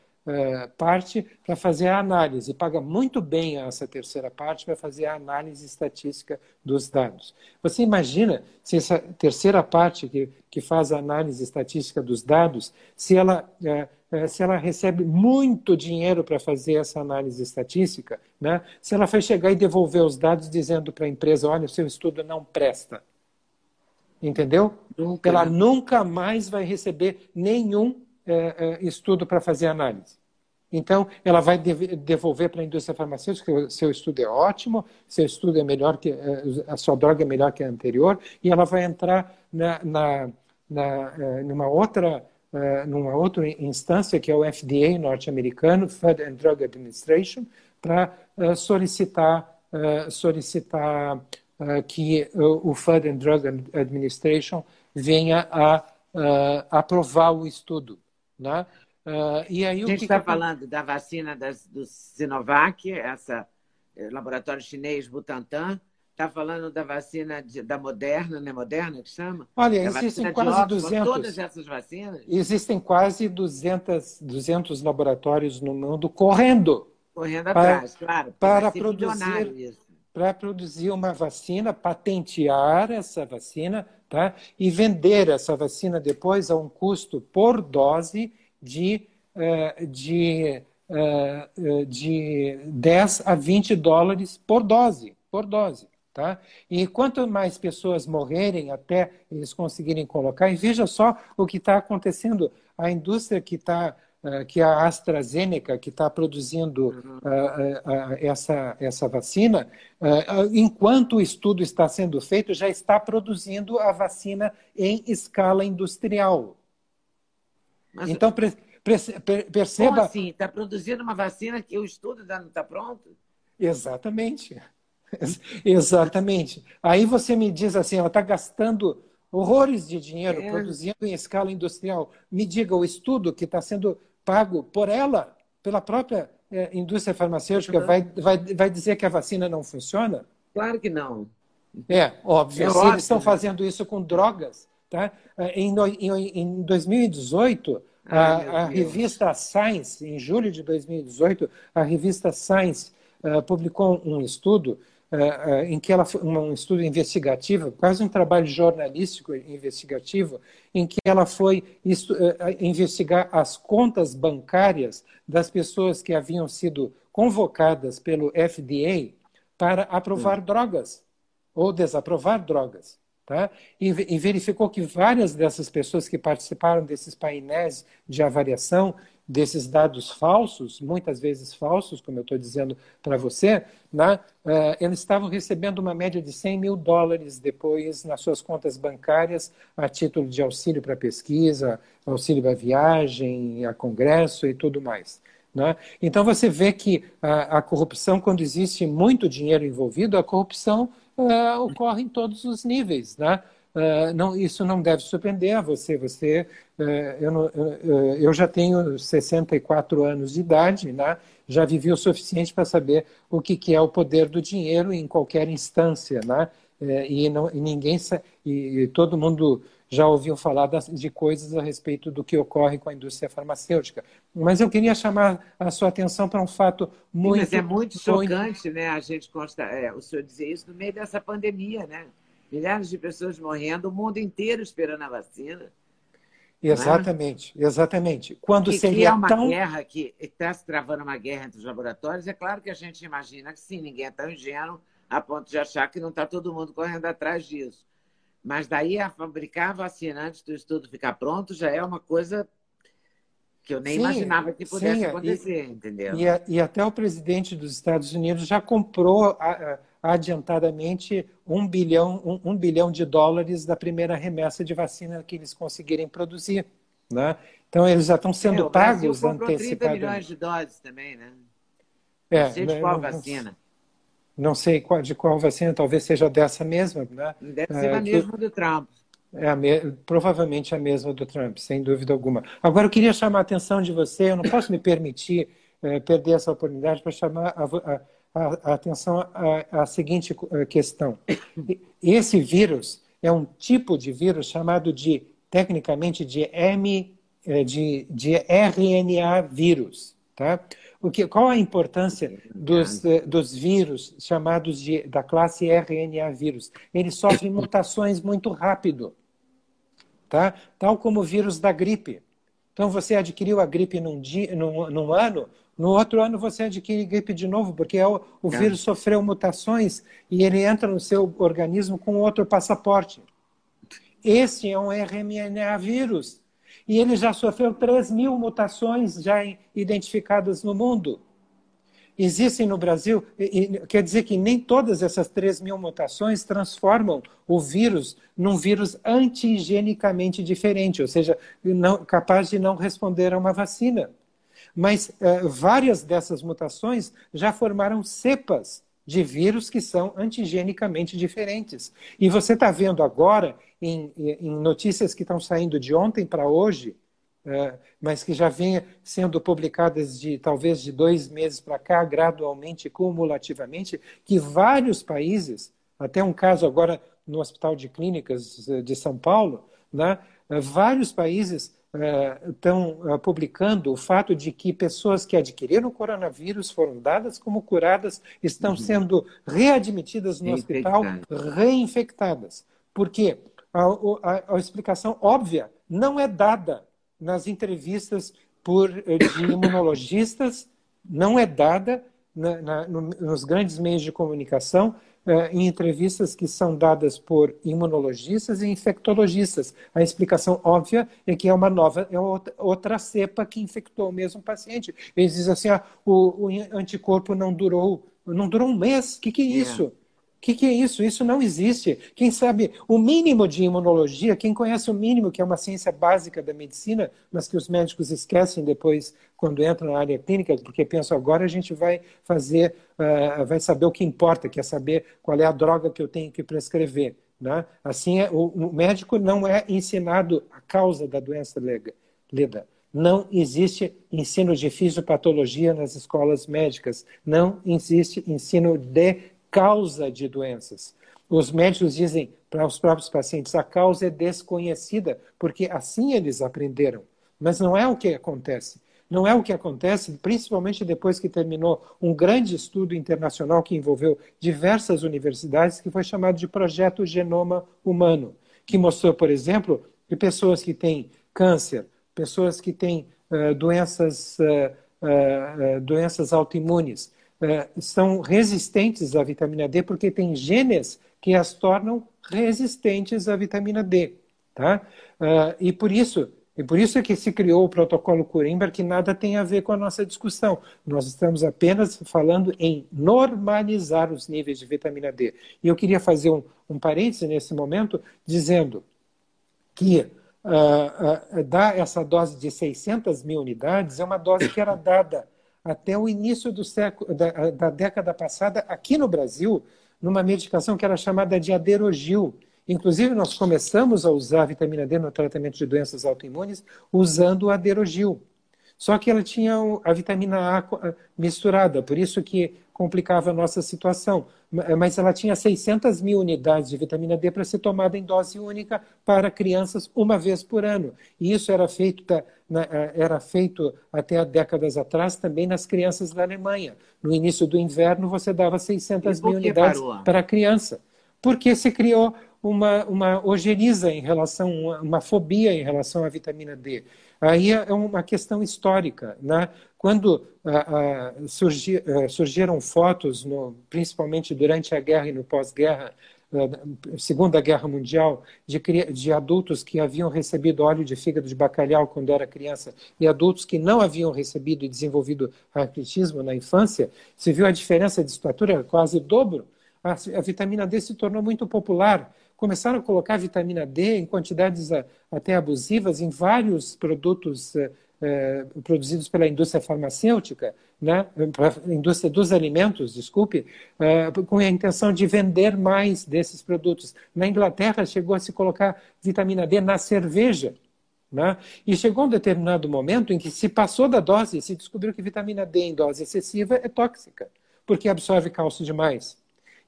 Speaker 3: parte para fazer a análise, paga muito bem essa terceira parte para fazer a análise estatística dos dados. Você imagina se essa terceira parte que, que faz a análise estatística dos dados, se ela, é, é, se ela recebe muito dinheiro para fazer essa análise estatística, né? se ela vai chegar e devolver os dados dizendo para a empresa, olha, o seu estudo não presta. Entendeu? Nunca. Ela nunca mais vai receber nenhum é, é, estudo para fazer análise. Então, ela vai devolver para a indústria farmacêutica que seu estudo é ótimo, seu estudo é melhor que é, a sua droga é melhor que a anterior, e ela vai entrar na, na, na numa outra numa outra instância que é o FDA norte-americano, Food and Drug Administration, para solicitar solicitar que o Food and Drug Administration venha a aprovar o estudo. Né? Uh, e aí,
Speaker 2: a gente está falando da vacina das, do Sinovac, essa eh, laboratório chinês Butantan, está falando da vacina de, da Moderna, né? Moderna que chama?
Speaker 3: Olha, da existem quase Oxford, 200.
Speaker 2: Todas essas vacinas?
Speaker 3: Existem quase 200, 200 laboratórios no mundo correndo.
Speaker 2: Correndo atrás, claro.
Speaker 3: Para produzir, para produzir uma vacina, patentear essa vacina tá? e vender essa vacina depois a um custo por dose de, uh, de, uh, de 10 a 20 dólares por dose. Por dose. Tá? E quanto mais pessoas morrerem até eles conseguirem colocar, e veja só o que está acontecendo. A indústria que está, que é a AstraZeneca, que está produzindo uh, uh, essa, essa vacina, enquanto o estudo está sendo feito, já está produzindo a vacina em escala industrial. Mas, então, perceba. Como
Speaker 2: assim? Está produzindo uma vacina que o estudo ainda não está pronto?
Speaker 3: Exatamente. Exatamente. Aí você me diz assim, ela está gastando horrores de dinheiro é. produzindo em escala industrial. Me diga o estudo que está sendo pago por ela, pela própria é, indústria farmacêutica, uhum. vai, vai, vai dizer que a vacina não funciona?
Speaker 2: Claro que não.
Speaker 3: É, óbvio. É Se óbvio, eles estão né? fazendo isso com drogas, tá? É, em, em, em 2018, a, a revista Science, em julho de 2018, a revista Science uh, publicou um estudo uh, em que ela um estudo investigativo, quase um trabalho jornalístico investigativo, em que ela foi uh, investigar as contas bancárias das pessoas que haviam sido convocadas pelo FDA para aprovar drogas ou desaprovar drogas. Tá? E, e, verificou que várias dessas pessoas que participaram desses painéis de avaliação desses dados falsos, muitas vezes falsos, como eu estou dizendo para você, né, uh, eles estavam recebendo uma média de 100 mil dólares depois nas suas contas bancárias a título de auxílio para pesquisa, auxílio para viagem, a congresso e tudo mais. Né? Então você vê que a, a, corrupção, quando existe muito dinheiro envolvido, a corrupção uh, ocorre em todos os níveis. Né? Uh, não, isso não deve surpreender a você. Você, uh, eu, não, uh, eu, já tenho 64 anos de idade, né? já vivi o suficiente para saber o que, que, é o poder do dinheiro em qualquer instância, né? e, não, e, ninguém e, e, todo mundo já ouviu falar das, de coisas a respeito do que ocorre com a indústria farmacêutica. Mas eu queria chamar a sua atenção para um fato muito. Sim, mas
Speaker 2: é muito chocante, muito... né? A gente consta, é, o senhor dizer isso no meio dessa pandemia, né? Milhares de pessoas morrendo, o mundo inteiro esperando a vacina.
Speaker 3: Exatamente, é? exatamente. Quando
Speaker 2: que,
Speaker 3: seria
Speaker 2: uma
Speaker 3: tão...
Speaker 2: guerra que está se travando uma guerra entre os laboratórios, é claro que a gente imagina que sim, ninguém é tão ingênuo a ponto de achar que não está todo mundo correndo atrás disso. Mas daí a fabricar a vacina antes do estudo ficar pronto já é uma coisa que eu nem sim, imaginava que pudesse sim, acontecer,
Speaker 3: e,
Speaker 2: entendeu?
Speaker 3: E, e, até o presidente dos Estados Unidos já comprou a, a adiantadamente um bilhão, um, um, bilhão de dólares da primeira remessa de vacina que eles conseguirem produzir. Né? Então, eles já estão sendo é, pagos antecipadamente. 30
Speaker 2: milhões de doses também, né? É, não sei de qual não, vacina.
Speaker 3: Não sei qual, de qual vacina, talvez seja dessa mesma. Né?
Speaker 2: Deve ser é, a mesma do Trump.
Speaker 3: É a me... provavelmente a mesma do Trump, sem dúvida alguma. Agora, eu queria chamar a atenção de você, eu não posso me permitir é, perder essa oportunidade para chamar a, a a, atenção à, à seguinte eh, questão. Esse vírus é um tipo de vírus chamado de, tecnicamente, de M, eh, de, de RNA vírus. Tá? O que, qual a importância dos, eh, dos vírus chamados de, da classe RNA vírus? Eles sofrem mutações muito rápido, tá? tal como o vírus da gripe. Então, você adquiriu a gripe num, dia, num, num ano, no outro ano você adquire gripe de novo, porque é o, o é. vírus sofreu mutações e ele entra no seu organismo com outro passaporte. Esse é um RMNA vírus. E ele já sofreu 3 mil mutações já identificadas no mundo. Existem no Brasil, e, quer dizer que nem todas essas 3 mil mutações transformam o vírus num vírus antigienicamente diferente, ou seja, não, capaz de não responder a uma vacina. Mas uh, várias dessas mutações já formaram cepas de vírus que são antigenicamente diferentes. E você está vendo agora, em, em, notícias que estão saindo de ontem para hoje, é, mas que já vem sendo publicadas de talvez de dois meses para cá, gradualmente, cumulativamente, que vários países, até um caso agora no Hospital de Clínicas de São Paulo, né, vários países estão uh, uh, publicando o fato de que pessoas que adquiriram o coronavírus foram dadas como curadas, estão uhum. sendo readmitidas no hospital, reinfectadas. Por quê? A, a, a, explicação óbvia não é dada nas entrevistas por, eh, de imunologistas, não é dada na, na, no, nos grandes meios de comunicação, eh, em entrevistas que são dadas por imunologistas e infectologistas. A explicação óbvia é que é uma nova, é outra, outra cepa que infectou o mesmo paciente. Eles dizem assim, ah, o, o anticorpo não durou, não durou um mês. O que, que é, é. isso? O que, que, é isso? Isso não existe. Quem sabe o mínimo de imunologia, quem conhece o mínimo, que é uma ciência básica da medicina, mas que os médicos esquecem depois quando entram na área clínica, porque pensam agora a gente vai fazer, uh, vai saber o que importa, que é saber qual é a droga que eu tenho que prescrever. Né? Assim, é, o, o médico não é ensinado a causa da doença leda. Não existe ensino de fisiopatologia nas escolas médicas. Não existe ensino de causa de doenças. Os médicos dizem para os próprios pacientes: a causa é desconhecida, porque assim eles aprenderam. Mas não é o que acontece. Não é o que acontece, principalmente depois que terminou um grande estudo internacional que envolveu diversas universidades, que foi chamado de Projeto Genoma Humano, que mostrou, por exemplo, que pessoas que têm câncer, pessoas que têm uh, doenças, uh, uh, doenças autoimunes, são resistentes à vitamina D porque tem genes que as tornam resistentes à vitamina D. Tá? Uh, e por isso e por isso é que se criou o protocolo Curimbar, que nada tem a ver com a nossa discussão. Nós estamos apenas falando em normalizar os níveis de vitamina D. E eu queria fazer um, um parêntese nesse momento, dizendo que uh, uh, dar essa dose de 600 mil unidades é uma dose que era dada até o início do século, da, da década passada, aqui no Brasil, numa medicação que era chamada de aderogil. Inclusive, nós começamos a usar a vitamina D no tratamento de doenças autoimunes usando o aderogil. Só que ela tinha a vitamina A misturada, por isso que complicava a nossa situação. Mas ela tinha 600 mil unidades de vitamina D para ser tomada em dose única para crianças uma vez por ano. E isso era feito, era feito até décadas atrás também nas crianças da Alemanha. No início do inverno, você dava 600 mil unidades parou? para a criança. Porque se criou uma, uma ojeriza em relação, uma, uma fobia em relação à vitamina D. Aí é uma questão histórica. Né? Quando ah, ah, surgi, ah, surgiram fotos, no, principalmente durante a guerra e no pós-guerra, Segunda Guerra Mundial, de, de, adultos que haviam recebido óleo de fígado de bacalhau quando era criança e adultos que não haviam recebido e desenvolvido raquitismo na infância, se viu a diferença de estatura quase dobro. A, a vitamina D se tornou muito popular começaram a colocar vitamina D em quantidades até abusivas em vários produtos eh, eh, produzidos pela indústria farmacêutica, né, indústria dos alimentos, desculpe, eh, com a intenção de vender mais desses produtos. Na Inglaterra chegou a se colocar vitamina D na cerveja. Né? E chegou um determinado momento em que se passou da dose e se descobriu que vitamina D em dose excessiva é tóxica, porque absorve cálcio demais.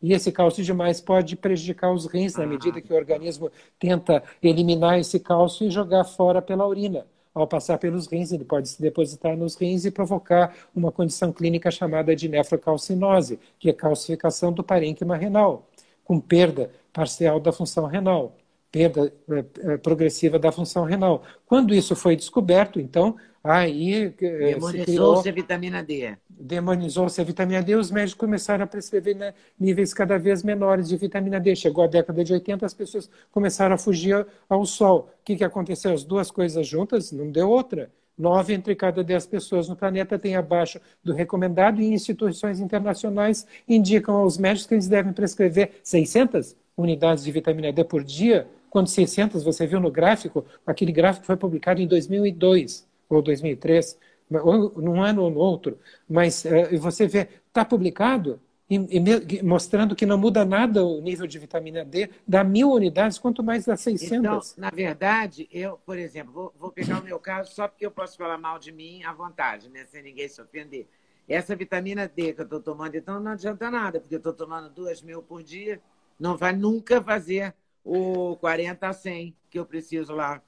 Speaker 3: E esse cálcio demais pode prejudicar os rins na medida que o organismo tenta eliminar esse cálcio e jogar fora pela urina. Ao passar pelos rins, ele pode se depositar nos rins e provocar uma condição clínica chamada de nefrocalcinose, que é calcificação do parênquima renal, com perda parcial da função renal, perda eh, progressiva da função renal. Quando isso foi descoberto, então, Aí
Speaker 2: eh, demonizou-se a vitamina D.
Speaker 3: Demonizou-se a vitamina D, os médicos começaram a prescrever né, níveis cada vez menores de vitamina D. Chegou a década de 80, as pessoas começaram a fugir ao sol. O que, que aconteceu? As duas coisas juntas, não deu outra. Nove entre cada dez pessoas no planeta têm abaixo do recomendado e instituições internacionais indicam aos médicos que eles devem prescrever 600 unidades de vitamina D por dia, quando 600, você viu no gráfico, aquele gráfico foi publicado em 2002 ou 2003, ou num ano ou no outro, mas uh, você vê, está publicado, e, e, mostrando que não muda nada o nível de vitamina D, dá mil unidades, quanto mais dá 600. Então,
Speaker 2: na verdade, eu, por exemplo, vou, vou pegar o meu caso só porque eu posso falar mal de mim à vontade, né, sem ninguém se ofender. Essa vitamina D que eu estou tomando, então não adianta nada, porque eu estou tomando duas mil por dia, não vai nunca fazer o 40 a 100 que eu preciso lá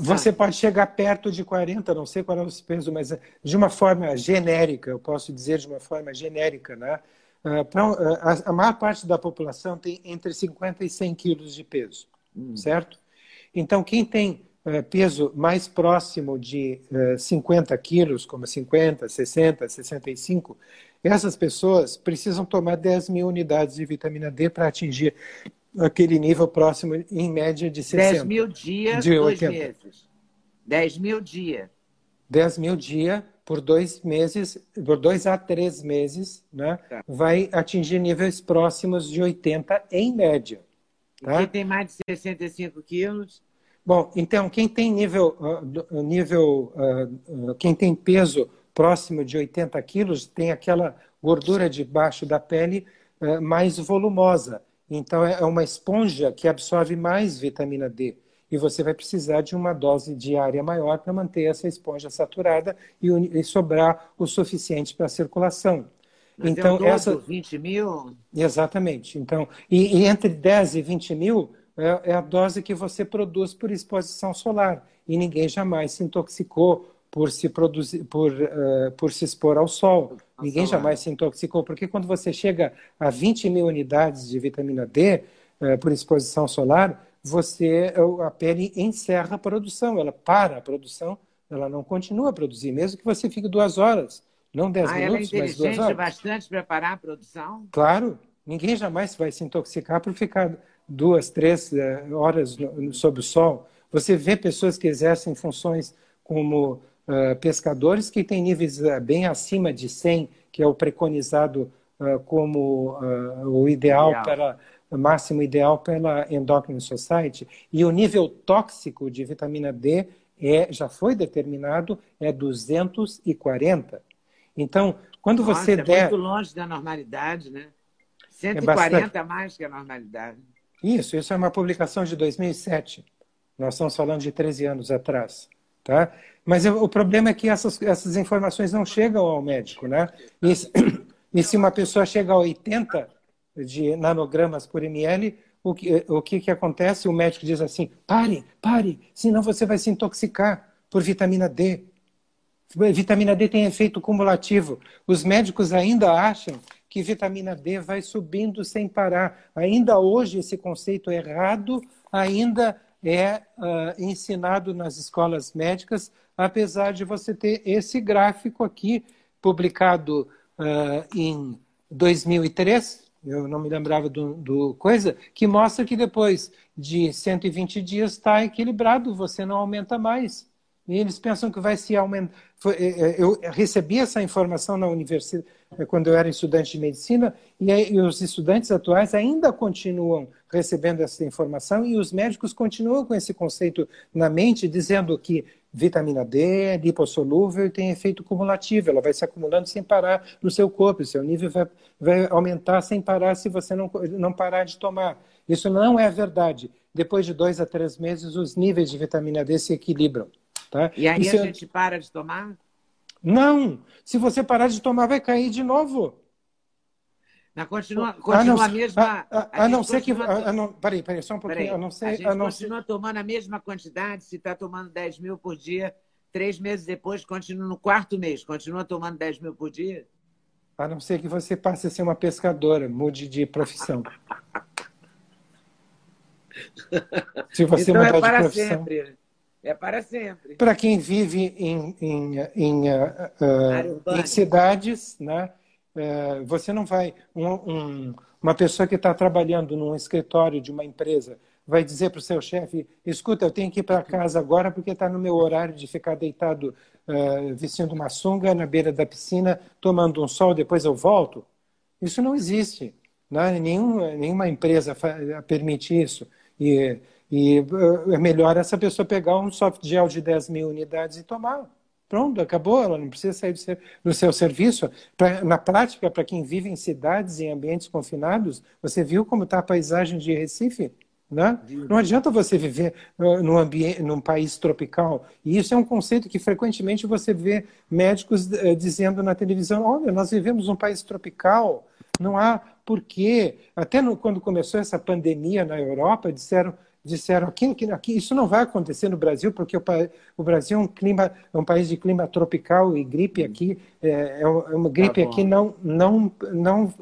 Speaker 3: você pode chegar perto de 40, não sei qual é o peso, mas de uma forma genérica, eu posso dizer de uma forma genérica, né? Ah, ah, a maior parte da população tem entre 50 e 100 quilos de peso, hum. certo? Então, quem tem ah, peso mais próximo de 50 quilos, como 50, 60, 65, essas pessoas precisam tomar 10 mil unidades de vitamina D para atingir aquele nível próximo, em média, de 60.
Speaker 2: 10 mil dias, de dois meses. 10 mil dias.
Speaker 3: 10 mil dias por dois meses, por dois a três meses, né, tá. vai atingir níveis próximos de 80 em média.
Speaker 2: Tá? Quem tem mais de 65 quilos?
Speaker 3: Bom, então, quem tem nível, uh, nível uh, uh, quem tem peso próximo de 80 quilos, tem aquela gordura debaixo da pele mais volumosa. Então, é uma esponja que absorve mais vitamina D. E você vai precisar de uma dose diária maior para manter essa esponja saturada e, e sobrar o suficiente para a circulação.
Speaker 2: Mas então, é essa 20 mil?
Speaker 3: Exatamente. Então, e, e, entre 10 e 20 mil é, é a dose que você produz por exposição solar. E ninguém jamais se intoxicou por se produzir, por, uh, por se expor ao sol. Ninguém jamais se intoxicou, porque quando você chega a 20 mil unidades de vitamina D uh, por exposição solar, você a pele encerra a produção, ela para a produção, ela não continua a produzir, mesmo que você fique duas horas, não dez
Speaker 2: ah,
Speaker 3: minutos,
Speaker 2: ela é
Speaker 3: mas duas horas.
Speaker 2: bastante para parar a produção?
Speaker 3: Claro, ninguém jamais vai se intoxicar por ficar duas, três uh, horas sob o sol. Você vê pessoas que exercem funções como uh, pescadores que têm níveis uh, bem acima de 100, que é o preconizado uh, como o ideal, ideal, para o máximo ideal pela Endocrine Society, e o nível tóxico de vitamina D é, já foi determinado, é 240. Então, quando
Speaker 2: Nossa,
Speaker 3: você
Speaker 2: é
Speaker 3: der...
Speaker 2: muito longe da normalidade, né? 140 é mais que a normalidade.
Speaker 3: Isso, isso é uma publicação de 2007. Nós estamos falando de 13 anos atrás. Tá? Mas o problema é que essas, essas informações não chegam ao médico. Né? E, e se uma pessoa chega a 80 de nanogramas por ml, o que, o que, que acontece? O médico diz assim: pare, pare, senão você vai se intoxicar por vitamina D. Vitamina D tem efeito cumulativo. Os médicos ainda acham que vitamina D vai subindo sem parar. Ainda hoje esse conceito errado ainda é uh, ensinado nas escolas médicas, apesar de você ter esse gráfico aqui, publicado uh, em 2003, eu não me lembrava do, do, coisa, que mostra que depois de 120 dias está equilibrado, você não aumenta mais. E eles pensam que vai se aumentar. É, é, eu recebi essa informação na universidade, quando eu era estudante de medicina, e os estudantes atuais ainda continuam recebendo essa informação e os médicos continuam com esse conceito na mente, dizendo que vitamina D é lipossolúvel e tem efeito cumulativo, ela vai se acumulando sem parar no seu corpo, seu nível vai, vai aumentar sem parar se você não, não parar de tomar. Isso não é verdade. Depois de dois a três meses, os níveis de vitamina D se equilibram. Tá?
Speaker 2: E aí Isso a gente para de tomar?
Speaker 3: Não! Se você parar de tomar, vai cair de novo.
Speaker 2: Não, continua, continua a, não, a mesma. A,
Speaker 3: a, a não ser que. A, não, peraí, peraí, só um pouquinho. Peraí, a não ser, a
Speaker 2: gente
Speaker 3: a
Speaker 2: continua tomando a mesma quantidade, se está tomando 10 mil por dia, três meses depois, continua no quarto mês, continua tomando 10 mil por dia?
Speaker 3: A não ser que você passe a ser uma pescadora, mude de profissão.
Speaker 2: se você então é mudar é para de profissão. Sempre. É para sempre.
Speaker 3: Para quem vive em, em, em, uh, em cidades, né? Uh, você não vai. Um, um, uma pessoa que está trabalhando num escritório de uma empresa vai dizer para o seu chefe: escuta, eu tenho que ir para casa agora porque está no meu horário de ficar deitado uh, vestindo uma sunga na beira da piscina, tomando um sol, depois eu volto. Isso não existe. Né? Nenhum, nenhuma empresa permite isso. E e uh, é melhor essa pessoa pegar um soft gel de 10 mil unidades e tomar. Pronto, acabou, ela não precisa sair do seu, do seu serviço. Pra, na prática, para quem vive em cidades, em ambientes confinados, você viu como está a paisagem de Recife? Né? Não adianta você viver uh, num, ambiente, num país tropical. E isso é um conceito que frequentemente você vê médicos uh, dizendo na televisão: olha, nós vivemos num país tropical, não há porquê. Até no, quando começou essa pandemia na Europa, disseram disseram aqui, aqui isso não vai acontecer no Brasil porque o, o, Brasil é um clima é um país de clima tropical e gripe aqui é, é uma gripe tá aqui não não não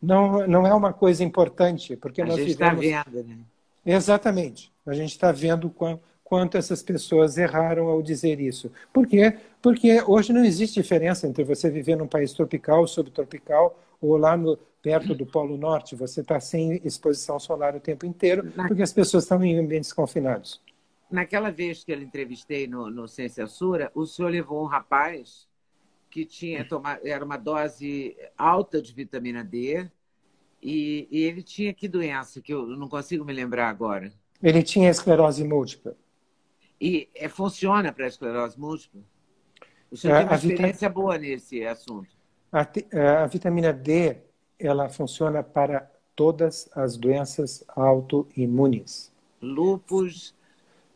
Speaker 3: não não é uma coisa importante porque
Speaker 2: a
Speaker 3: nós
Speaker 2: gente está vendo né?
Speaker 3: exatamente. A gente está vendo quanto, quanto essas pessoas erraram ao dizer isso. Por quê? Porque hoje não existe diferença entre você viver num país tropical subtropical ou lá no perto do Polo Norte, você está sem exposição solar o tempo inteiro, porque as pessoas estão em ambientes confinados.
Speaker 2: Naquela vez que eu entrevistei no, no Ciência Sura, o senhor levou um rapaz que tinha tomado, era uma dose alta de vitamina D, e, e ele tinha que doença, que eu não consigo me lembrar agora?
Speaker 3: Ele tinha esclerose múltipla.
Speaker 2: E é, funciona para a esclerose múltipla? O senhor é, tem uma experiência boa nesse assunto.
Speaker 3: A, a, a vitamina D ela funciona para todas as doenças autoimunes.
Speaker 2: Lúpus,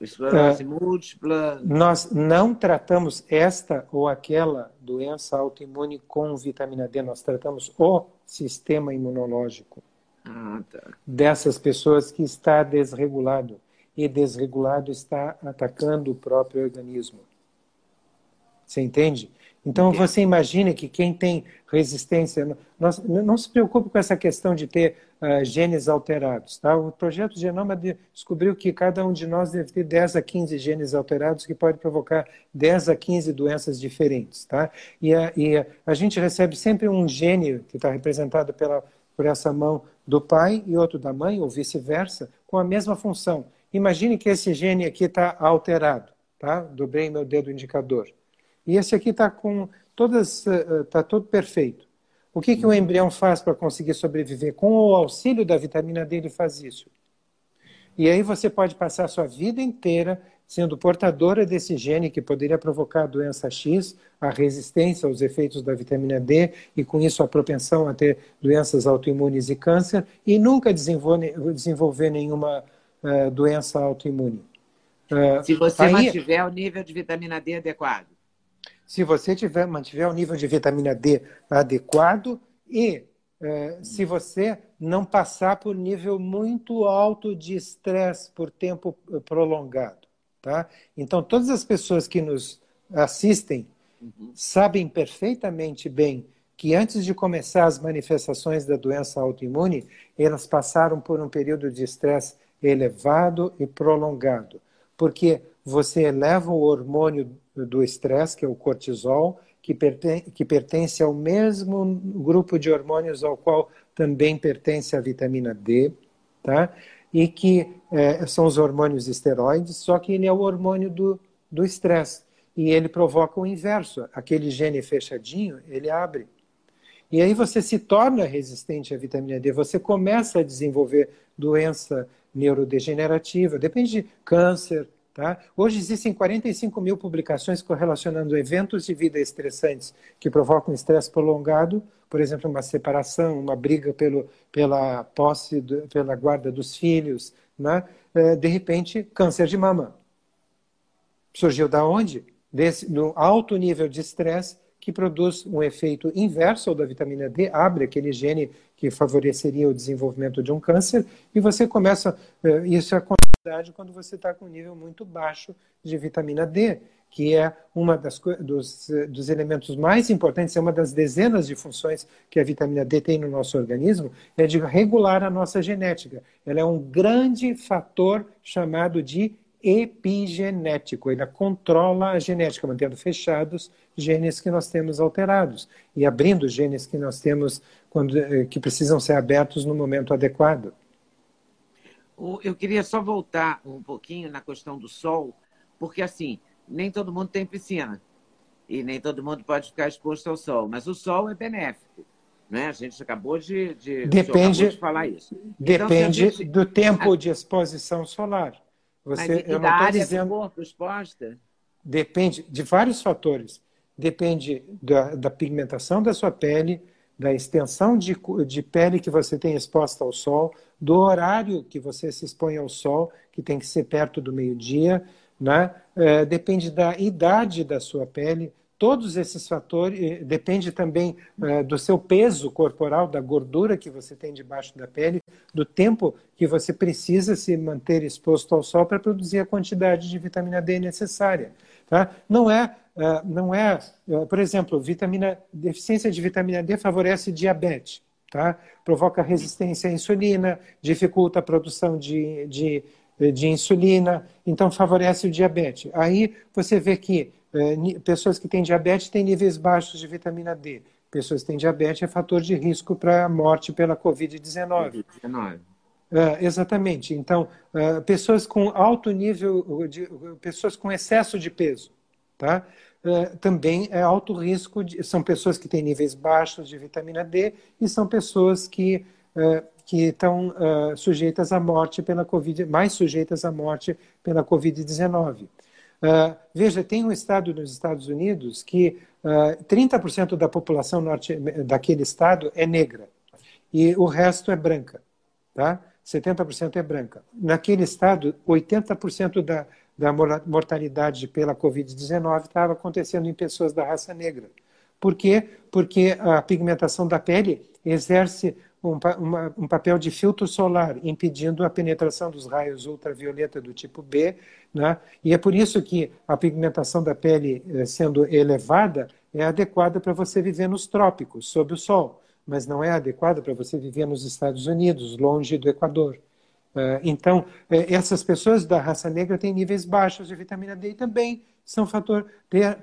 Speaker 2: esclerose uh, múltipla.
Speaker 3: Nós não tratamos esta ou aquela doença autoimune com vitamina D, nós tratamos o sistema imunológico
Speaker 2: ah, tá.
Speaker 3: dessas pessoas que está desregulado. E desregulado está atacando o próprio organismo. Você entende? Então você imagine que quem tem resistência, não, não se preocupe com essa questão de ter uh, genes alterados. Tá? O projeto Genoma descobriu que cada um de nós deve ter 10 a 15 genes alterados que pode provocar 10 a 15 doenças diferentes. Tá? E, a, e a, a gente recebe sempre um gene que está representado pela, por essa mão do pai e outro da mãe, ou vice-versa, com a mesma função. Imagine que esse gene aqui está alterado. Tá? Dobrei meu dedo indicador. E esse aqui está com todas, está eh, todo perfeito. O que, que o embrião faz para conseguir sobreviver? Com o auxílio da vitamina D, ele faz isso. E aí você pode passar a sua vida inteira sendo portadora desse gene que poderia provocar a doença X, a resistência aos efeitos da vitamina D e com isso a propensão a ter doenças autoimunes e câncer e nunca desenvolver, desenvolver nenhuma uh, doença autoimune.
Speaker 2: Uh, Se você aí, mantiver o nível de vitamina D adequado
Speaker 3: se você tiver, mantiver o nível de vitamina D adequado e eh, se você não passar por nível muito alto de estresse por tempo eh, prolongado. Tá? Então, todas as pessoas que nos assistem uhum. sabem perfeitamente bem que antes de começar as manifestações da doença autoimune, elas passaram por um período de estresse elevado e prolongado, porque você eleva o hormônio do estresse, que é o cortisol, que, pertence, que pertence ao mesmo grupo de hormônios ao qual também pertence a vitamina D, tá? E que é, são os hormônios esteroides, só que ele é o hormônio do estresse. E ele provoca o inverso. Aquele gene fechadinho, ele abre. E aí você se torna resistente à vitamina D, você começa a desenvolver doença neurodegenerativa, depende de câncer, Tá? Hoje existem 45 mil publicações correlacionando eventos de vida estressantes que provocam estresse prolongado, por exemplo, uma separação, uma briga pelo, pela posse, do, pela guarda dos filhos, né? É, de repente, câncer de mama. Surgiu da onde? Desse, no alto nível de estresse que produz um efeito inverso ao da vitamina D, abre aquele gene que favoreceria o desenvolvimento de um câncer, e você começa, é, isso acontece quando você está com um nível muito baixo de vitamina D, que é uma das dos, dos elementos mais importantes, é uma das dezenas de funções que a vitamina D tem no nosso organismo, é de regular a nossa genética. Ela é um grande fator chamado de epigenético. Ele controla a genética, mantendo fechados genes que nós temos alterados e abrindo genes que nós temos quando, eh, que precisam ser abertos no momento adequado.
Speaker 2: Eu queria só voltar um pouquinho na questão do sol, porque assim, nem todo mundo tem piscina e nem todo mundo pode ficar exposto ao sol, mas o sol é benéfico. Né? A gente acabou de, de,
Speaker 3: depende,
Speaker 2: de falar isso.
Speaker 3: Depende então, gente, do tempo a... de exposição solar.
Speaker 2: Você, mas, eu não área dizendo... do corpo exposta?
Speaker 3: depende de vários fatores. Depende da, da pigmentação da sua pele, da extensão de, de pele que você tem exposta ao sol, do horário que você se expõe ao sol, que tem que ser perto do meio-dia, né? É, depende da idade da sua pele, todos esses fatores, depende também é, do seu peso corporal, da gordura que você tem debaixo da pele, do tempo que você precisa se manter exposto ao sol para produzir a quantidade de vitamina D necessária. Tá? Não é ah, não é, por exemplo, vitamina, deficiência de vitamina D favorece diabetes, tá? provoca resistência à insulina, dificulta a produção de, de, de insulina, então favorece o diabetes. Aí você vê que eh, pessoas que têm diabetes têm níveis baixos de vitamina D. Pessoas que têm diabetes é fator de risco para a morte pela Covid-19. COVID-19. Uh, exatamente. Então, uh, pessoas com alto nível, de, pessoas com excesso de peso, tá? Uh, também é alto risco, de, são pessoas que têm níveis baixos de vitamina D e são pessoas que, uh, que estão uh, sujeitas à morte pela Covid, mais sujeitas à morte pela Covid-19. veja, tem um estado nos Estados Unidos que 30% da população norte, daquele estado é negra e o resto é branca, tá? 70% é branca. Naquele estado, 80% da, da mortalidade pela Covid-19 estava acontecendo em pessoas da raça negra. Por quê? Porque a pigmentação da pele exerce um, uma, um, papel de filtro solar, impedindo a penetração dos raios ultravioleta do tipo B, né? e é por isso que a pigmentação da pele eh, sendo elevada é adequada para você viver nos trópicos, sob o sol, mas não é adequada para você viver nos Estados Unidos, longe do Equador. É, então, é, essas pessoas da raça negra têm níveis baixos de vitamina D e também são fator,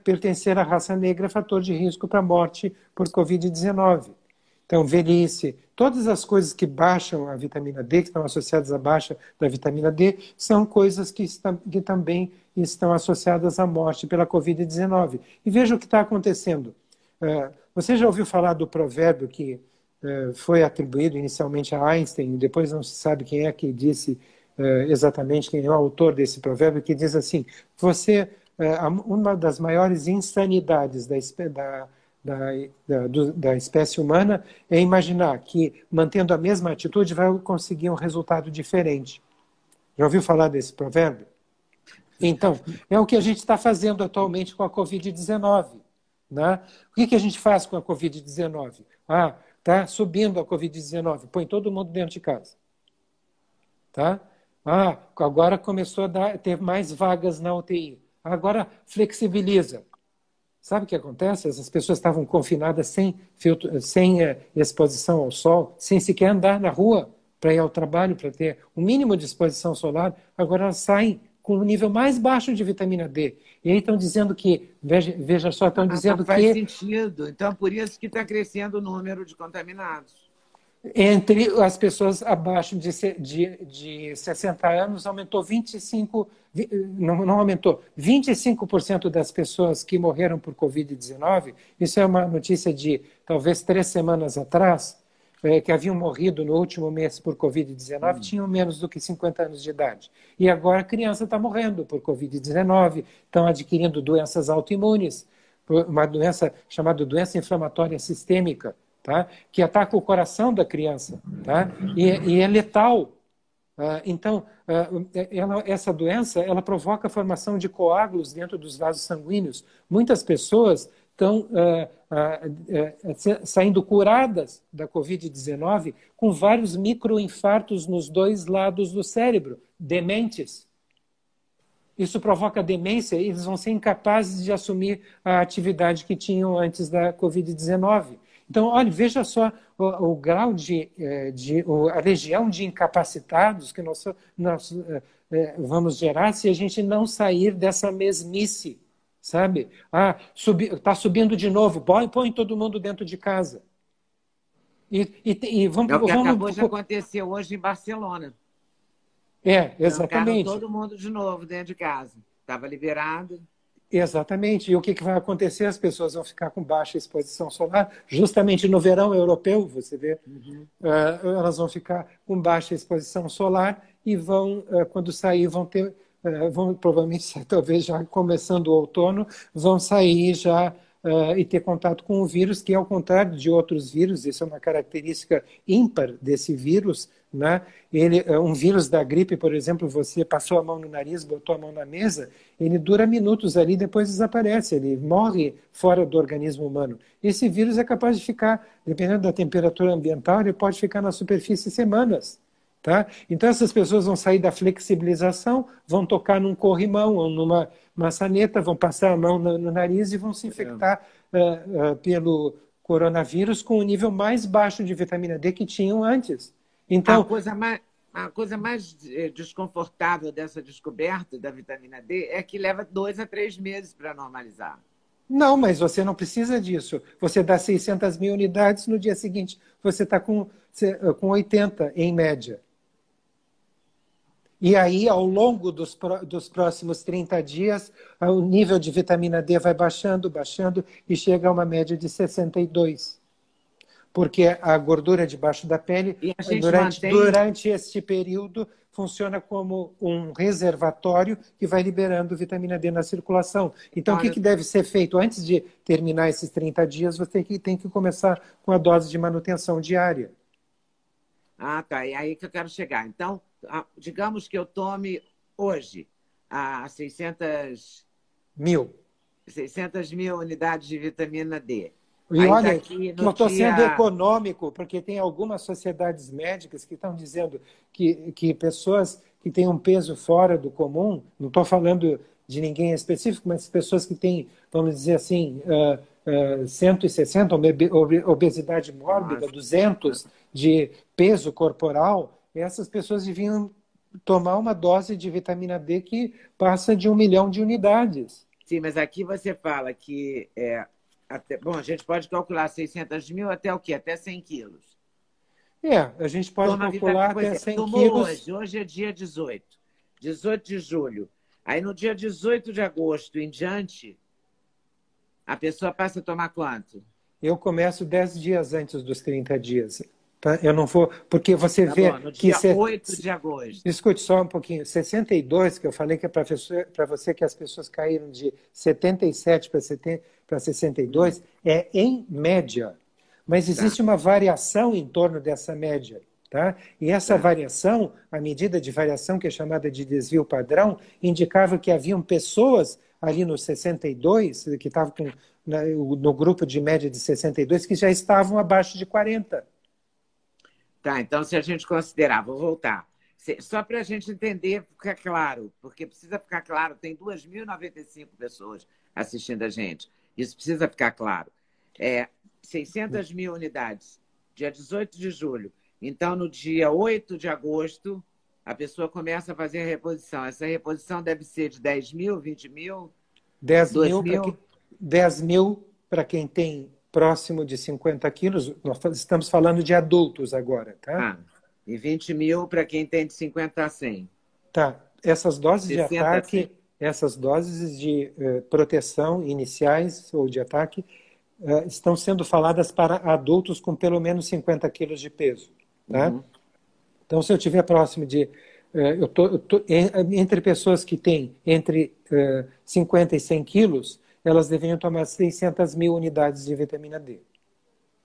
Speaker 3: pertencer à raça negra fator de risco para morte por Covid-19. Então, velhice, todas as coisas que baixam a vitamina D, que estão associadas à baixa da vitamina D, são coisas que, estão, que também estão associadas à morte pela Covid-19. E veja o que está acontecendo. É, você já ouviu falar do provérbio que foi atribuído inicialmente a Einstein, depois não se sabe quem é que disse é, exatamente, quem é o autor desse provérbio, que diz assim: você, é, uma das maiores insanidades da, da, da, da, espécie humana é imaginar que, mantendo a mesma atitude, vai conseguir um resultado diferente. Já ouviu falar desse provérbio? Então, é o que a gente está fazendo atualmente com a Covid-19. Né? O que, que a gente faz com a Covid-19? Ah, Tá subindo a Covid-19, põe todo mundo dentro de casa. Tá? Ah, agora começou a dar, ter mais vagas na UTI. Agora flexibiliza. Sabe o que acontece? Essas pessoas estavam confinadas sem, filtro, sem eh, exposição ao sol, sem sequer andar na rua para ir ao trabalho, para ter o um mínimo de exposição solar. Agora elas saem com o nível mais baixo de vitamina D. E aí estão dizendo que, veja, veja só, estão ah, dizendo
Speaker 2: faz
Speaker 3: que.
Speaker 2: Faz sentido. Então, por isso que está crescendo o número de contaminados.
Speaker 3: Entre as pessoas abaixo de, de, de 60 anos, aumentou 25%, não, não aumentou, 25% das pessoas que morreram por Covid-19, isso é uma notícia de talvez três semanas atrás, é, que haviam morrido no último mês por Covid-19 hum. tinham menos do que 50 anos de idade. E agora a criança está morrendo por Covid-19, estão adquirindo doenças autoimunes, uma doença chamada doença inflamatória sistêmica, tá? que ataca o coração da criança tá? e, e é letal. Uh, então, uh, ela, essa doença ela provoca a formação de coágulos dentro dos vasos sanguíneos. Muitas pessoas estão uh, uh, saindo curadas da Covid-19 com vários microinfartos nos dois lados do cérebro, dementes. Isso provoca demência e eles vão ser incapazes de assumir a atividade que tinham antes da Covid-19. Então, olha, veja só o, o grau de, eh, de, a legião de incapacitados que nós, nós eh, eh, vamos gerar se a gente não sair dessa mesmice sabe? Ah, está subindo de novo, põe, põe todo mundo dentro de casa.
Speaker 2: E, e, e vamos, é o que vamos, acabou de acontecer hoje em Barcelona.
Speaker 3: É, exatamente.
Speaker 2: todo mundo de novo dentro de casa. Estava liberado.
Speaker 3: Exatamente. E o que, que vai acontecer? As pessoas vão ficar com baixa exposição solar, justamente no verão europeu, você vê, uhum. uh, elas vão ficar com baixa exposição solar e vão, uh, quando sair, vão ter vão provavelmente, talvez já começando o outono, vão sair já uh, e ter contato com o vírus, que ao contrário de outros vírus, isso é uma característica ímpar desse vírus, né? Ele, é um vírus da gripe, por exemplo, você passou a mão no nariz, botou a mão na mesa, ele dura minutos ali, depois desaparece, ele morre fora do organismo humano. Esse vírus é capaz de ficar, dependendo da temperatura ambiental, ele pode ficar na superfície semanas. Tá? Então essas pessoas vão sair da flexibilização, vão tocar num corrimão ou numa maçaneta, vão passar a mão no, no nariz e vão se infectar uh, uh, pelo coronavírus com o nível mais baixo de vitamina D que tinham antes.
Speaker 2: Então, a coisa mais, a coisa mais eh, desconfortável dessa descoberta da vitamina D é que leva dois a três meses para normalizar.
Speaker 3: Não, mas você não precisa disso. Você dá 600 mil unidades, no dia seguinte você está com, com 80 em média. E aí, ao longo dos, dos próximos 30 dias, o nível de vitamina D vai baixando, baixando e chega a uma média de 62. Porque a gordura debaixo da pele, durante, mantém... durante este período, funciona como um reservatório que vai liberando vitamina D na circulação. Então, Olha... o que, que, deve ser feito? Antes de terminar esses 30 dias, você tem que, tem que começar com a dose de manutenção diária.
Speaker 2: Ah, tá. E aí que eu quero chegar. Então, digamos que eu tome hoje a 600
Speaker 3: mil.
Speaker 2: 600 mil unidades de vitamina D.
Speaker 3: E Aí olha, que eu estou dia... sendo econômico, porque tem algumas sociedades médicas que estão dizendo que, que pessoas que têm um peso fora do comum, não estou falando de ninguém específico, mas pessoas que têm, vamos dizer assim, uh, uh, 160, obesidade mórbida, Nossa. 200 de peso corporal, essas pessoas deviam tomar uma dose de vitamina D que passa de um milhão de unidades.
Speaker 2: Sim, mas aqui você fala que é, até, bom, a gente pode calcular 600 mil até o quê? Até 100 quilos.
Speaker 3: É, a gente pode Toma calcular até 100 Tomou quilos.
Speaker 2: Hoje, hoje é dia 18. 18 de julho. Aí no dia 18 de agosto em diante, a pessoa passa a tomar quanto?
Speaker 3: Eu começo 10 dias antes dos 30 dias. Tá? Eu não vou. Porque você tá vê.
Speaker 2: Bom, no dia que 8 de agosto.
Speaker 3: Escute só um pouquinho. 62, que eu falei que é para você que as pessoas caíram de 77 para 62, é em média. Mas tá. existe tá. uma variação em torno dessa média. Tá? E essa tá. variação, a medida de variação, que é chamada de desvio padrão, indicava que haviam pessoas ali no 62, que estavam no grupo de média de 62, que já estavam abaixo de 40.
Speaker 2: Tá, então se a gente considerar, vou voltar. Só para a gente entender, ficar claro, porque precisa ficar claro, tem 2.095 pessoas assistindo a gente. Isso precisa ficar claro. É, 600 mil unidades, dia 18 de julho. Então, no dia 8 de agosto, a pessoa começa a fazer a reposição. Essa reposição deve ser de 10 mil, 20 mil?
Speaker 3: 10 mil, mil? 10 mil para quem tem próximo de 50 quilos, nós estamos falando de adultos agora, tá?
Speaker 2: Ah, e 20 mil para quem tem de 50 a 100.
Speaker 3: Tá. Essas doses de ataque, essas doses de uh, proteção iniciais ou de ataque uh, estão sendo faladas para adultos com pelo menos 50 quilos de peso, tá? Uhum. Então, se eu tiver próximo de uh, eu tô, eu tô, entre pessoas que têm entre 50 e 100 quilos, elas deveriam tomar 600 mil unidades de vitamina D.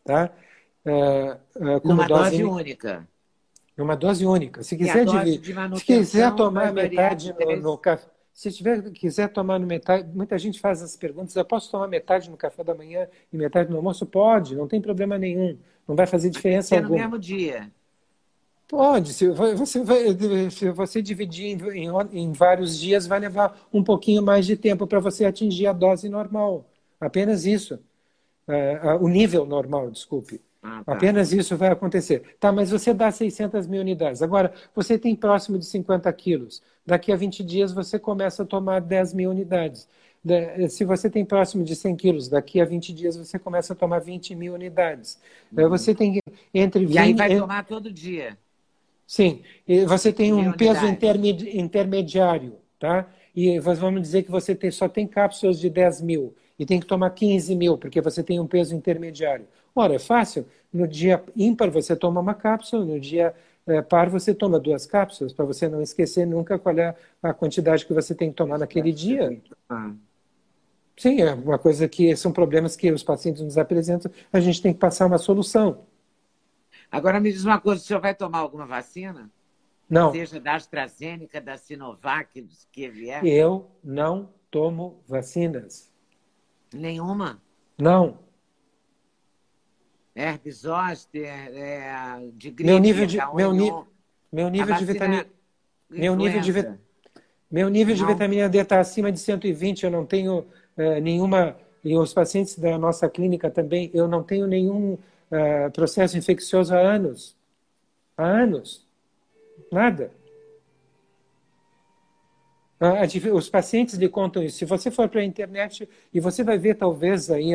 Speaker 3: Tá?
Speaker 2: É, é, Numa dose, dose única.
Speaker 3: Numa dose única. Se quiser, dividir, se quiser tomar metade no, no café. Se tiver, quiser tomar no metade, muita gente faz as perguntas, eu posso tomar metade no café da manhã e metade no almoço? Pode, não tem problema nenhum. Não vai fazer diferença alguma.
Speaker 2: no mesmo dia.
Speaker 3: Pode, se você, vai, se você dividir em, em, vários dias, vai levar um pouquinho mais de tempo para você atingir a dose normal. Apenas isso. É, o nível normal, desculpe. Ah, tá. Apenas isso vai acontecer. Tá, mas você dá 600 mil unidades. Agora, você tem próximo de 50 quilos. Daqui a 20 dias, você começa a tomar 10 mil unidades. Se você tem próximo de 100 quilos, daqui a 20 dias você começa a tomar 20 mil unidades. Uhum. Você tem entre 20...
Speaker 2: E aí vai tomar todo dia.
Speaker 3: Sim, você tem um peso intermediário, tá? E vamos dizer que você tem, só tem cápsulas de 10 mil e tem que tomar 15 mil, porque você tem um peso intermediário. Ora, é fácil. No dia ímpar você toma uma cápsula, no dia é, par, você toma duas cápsulas, para você não esquecer nunca qual é a quantidade que você tem que tomar naquele dia. Sim, é uma coisa que são problemas que os pacientes nos apresentam, a gente tem que passar uma solução.
Speaker 2: Agora me diz uma coisa, o senhor vai tomar alguma vacina?
Speaker 3: Não.
Speaker 2: Seja da AstraZeneca, da Sinovac, que vier?
Speaker 3: Eu não tomo vacinas.
Speaker 2: Nenhuma?
Speaker 3: Não.
Speaker 2: Herpes zoster, é, de gripe,
Speaker 3: meu nível de, meu, ni, meu nível de vitamina meu nível de meu nível de vitamina D está acima de 120, eu não tenho uh, nenhuma e os pacientes da nossa clínica também, eu não tenho nenhum uh, processo infeccioso há anos. Há anos. Nada. Os pacientes lhe contam isso. Se você for para a internet e você vai ver, talvez, aí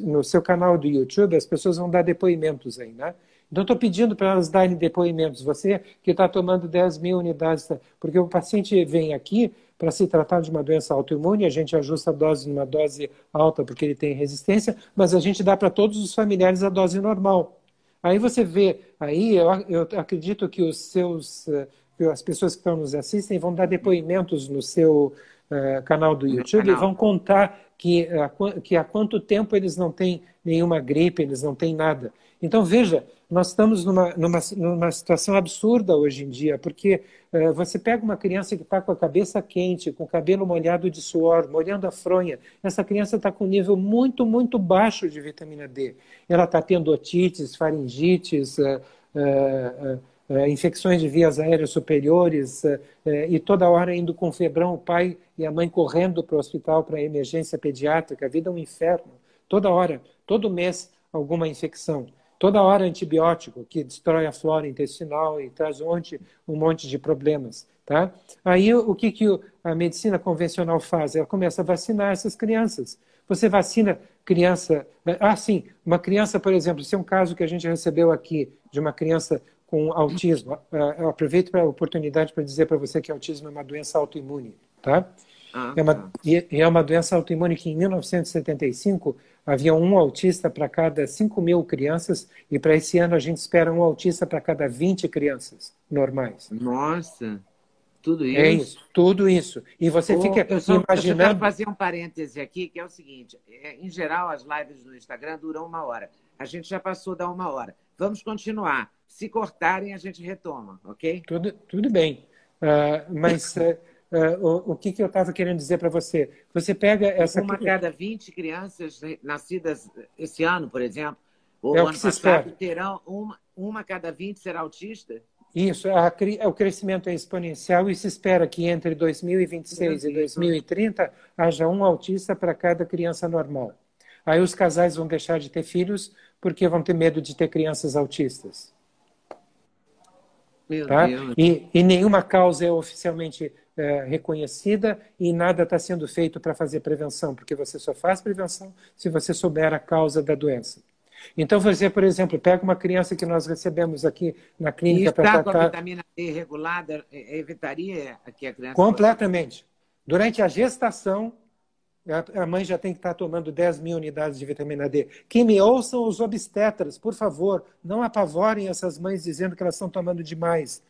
Speaker 3: no, seu canal do YouTube, as pessoas vão dar depoimentos aí, né? Então, estou pedindo para elas darem depoimentos. Você que está tomando 10 mil unidades, porque o paciente vem aqui para se tratar de uma doença autoimune, a gente ajusta a dose numa dose alta porque ele tem resistência, mas a gente dá para todos os familiares a dose normal. Aí você vê, aí eu, eu acredito que os seus eh, as pessoas que estão nos assistem vão dar depoimentos no seu uh, canal do YouTube canal. e vão contar que, uh, que há quanto tempo eles não têm nenhuma gripe, eles não têm nada. Então, veja, nós estamos numa, numa, numa situação absurda hoje em dia, porque uh, você pega uma criança que está com a cabeça quente, com o cabelo molhado de suor, molhando a fronha, essa criança está com um nível muito, muito baixo de vitamina D. Ela está tendo otites, faringites, uh, é, infecções de vias aéreas superiores, e toda hora indo com febrão, o pai e a mãe correndo para o hospital para emergência pediátrica, a vida é um inferno. Toda hora, todo mês, alguma infecção. Toda hora antibiótico, que destrói a flora intestinal e traz um monte, um monte de problemas. Tá? Aí o que, que a medicina convencional faz? Ela começa a vacinar essas crianças. Você vacina criança. Ah, sim, uma criança, por exemplo, esse é um caso que a gente recebeu aqui de uma criança com autismo. Ah, eu aproveito a oportunidade para dizer para você que autismo é uma doença autoimune, tá? Ah, é, uma, tá. e é uma doença autoimune que em 1975 havia um autista para cada 5 mil crianças e para esse ano a gente espera um autista para cada 20 crianças normais.
Speaker 2: Nossa, tudo isso?
Speaker 3: É isso, tudo isso. E você oh, fica eu só, imaginando... Eu quero
Speaker 2: fazer um parêntese aqui, que é o seguinte, é, em geral as lives no Instagram duram uma hora. A gente já passou da uma hora. Vamos continuar. Se cortarem, a gente retoma, ok?
Speaker 3: Tudo, tudo bem. Uh, mas uh, o, o, que, que eu estava querendo dizer para você? Você pega essa.
Speaker 2: Uma cada 20 crianças nascidas esse ano, por exemplo, ou é ano passado, espera. terão uma, uma cada 20 será autista?
Speaker 3: Isso, a, o crescimento é exponencial e se espera que entre 2026 e 2030 haja um autista para cada criança normal. Aí os casais vão deixar de ter filhos porque vão ter medo de ter crianças autistas.
Speaker 2: Tá?
Speaker 3: E, e nenhuma causa é oficialmente é, reconhecida e nada está sendo feito para fazer prevenção, porque você só faz prevenção se você souber a causa da doença. Então, você, por exemplo, pega uma criança que nós recebemos aqui na clínica
Speaker 2: para tratar... com a vitamina D regulada, é, evitaria que a criança...
Speaker 3: Completamente. Durante a gestação, a mãe já tem que estar tomando 10 mil unidades de vitamina D. Que me ouçam os obstetras, por favor, não apavorem essas mães dizendo que elas estão tomando demais.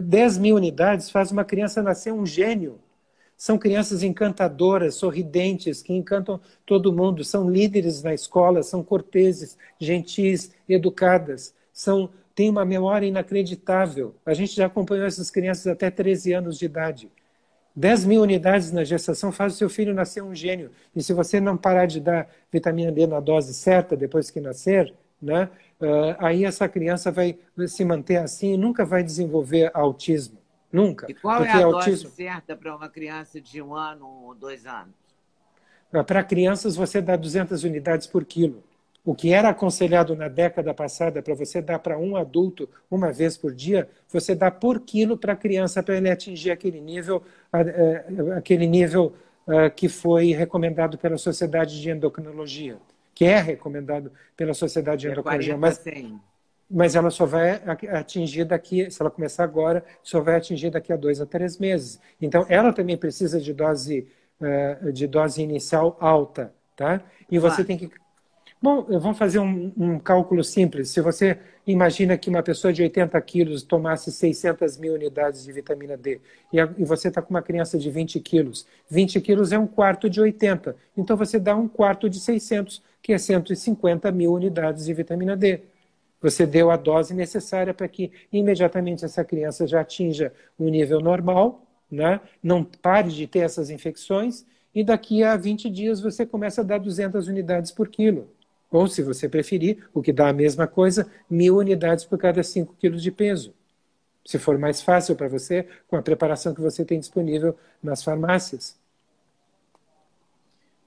Speaker 3: 10 mil unidades faz uma criança nascer um gênio. São crianças encantadoras, sorridentes, que encantam todo mundo, são líderes na escola, são corteses, gentis, educadas, são têm uma memória inacreditável. A gente já acompanhou essas crianças até 13 anos de idade. 10 mil unidades na gestação faz o seu filho nascer um gênio. E se você não parar de dar vitamina D na dose certa depois que nascer, né, uh, aí essa criança vai se manter assim e nunca vai desenvolver autismo. Nunca.
Speaker 2: E qual é a autismo... dose certa para uma criança de um ano ou dois anos?
Speaker 3: Para crianças, você dá 200 unidades por quilo. O que era aconselhado na década passada para você dar para um adulto uma vez por dia, você dá por quilo para a criança para ele atingir aquele nível, é, aquele nível que foi recomendado pela Sociedade de Endocrinologia, que é recomendado pela Sociedade de é Endocrinologia, mas, mas ela só vai atingir daqui, se ela começar agora, só vai atingir daqui a dois a três meses. Então, ela também precisa de dose, de dose inicial alta, tá? E você tem que Bom, vamos fazer um, um, cálculo simples. Se você imagina que uma pessoa de 80 quilos tomasse 600 mil unidades de vitamina D e, a, e você está com uma criança de 20 quilos, 20 quilos é um quarto de 80. Então você dá um quarto de 600, que é 150 mil unidades de vitamina D. Você deu a dose necessária para que imediatamente essa criança já atinja um nível normal, né? não pare de ter essas infecções, e daqui a 20 dias você começa a dar 200 unidades por quilo. Ou, se você preferir, o que dá a mesma coisa, mil unidades por cada 5 quilos de peso. Se for mais fácil para você, com a preparação que você tem disponível nas farmácias.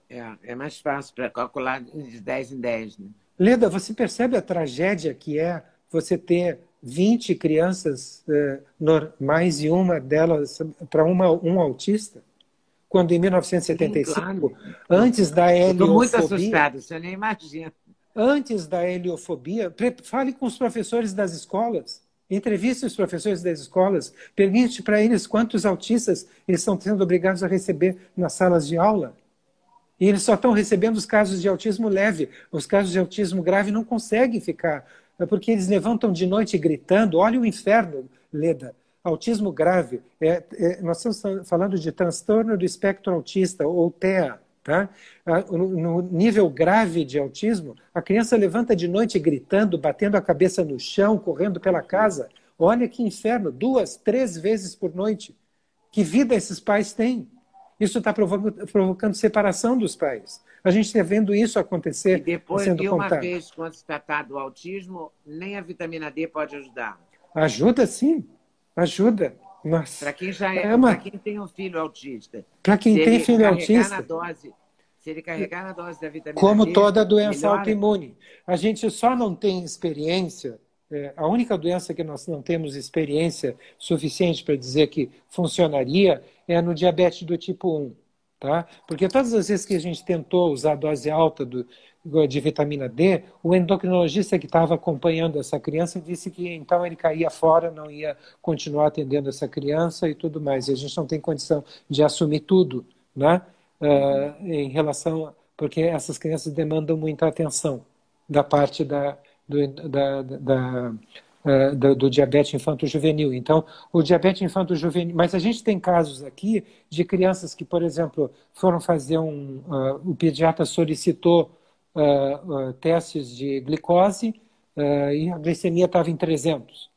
Speaker 2: É, é mais fácil para calcular de 10 em 10. Né?
Speaker 3: Leda, você percebe a tragédia que é você ter 20 crianças eh, normais e uma delas para um autista? quando em 1975, Sim, claro. antes da heliofobia... Estou muito
Speaker 2: assustada, você nem imagina.
Speaker 3: Antes da heliofobia, fale com os professores das escolas, entreviste os professores das escolas, pergunte para eles quantos autistas eles estão sendo obrigados a receber nas salas de aula. E eles só estão recebendo os casos de autismo leve. Os casos de autismo grave não conseguem ficar, é porque eles levantam de noite gritando. Olha o inferno, Leda autismo grave, é, é, nós estamos falando de transtorno do espectro autista, ou TEA. Tá? No nível grave de autismo, a criança levanta de noite gritando, batendo a cabeça no chão, correndo pela casa. Olha que inferno, duas, três vezes por noite. Que vida esses pais têm? Isso está provocando, provocando, separação dos pais. A gente está vendo isso acontecer.
Speaker 2: E depois sendo de uma contado. vez, quando se tratar do autismo, nem a vitamina D pode ajudar.
Speaker 3: Ajuda sim. Ajuda.
Speaker 2: Para quem já é, é uma... para quem tem um filho autista.
Speaker 3: Para quem tem filho autista.
Speaker 2: Dose, se ele carregar na dose da vitamina
Speaker 3: Como
Speaker 2: D,
Speaker 3: toda doença autoimune. A gente só não tem experiência. É, a única doença que nós não temos experiência suficiente para dizer que funcionaria é no diabetes do tipo 1. Tá? Porque todas as vezes que a gente tentou usar a dose alta do, de vitamina D, o endocrinologista que estava acompanhando essa criança disse que então ele caía fora, não ia continuar atendendo essa criança e tudo mais. E a gente não tem condição de assumir tudo, né? Uh, em relação. Porque essas crianças demandam muita atenção da parte da, do, da, da uh, do, do, diabetes infanto-juvenil. Então, o diabetes infanto-juvenil. Mas a gente tem casos aqui de crianças que, por exemplo, foram fazer um. Uh, o pediatra solicitou uh, testes de glicose e a glicemia estava em 300.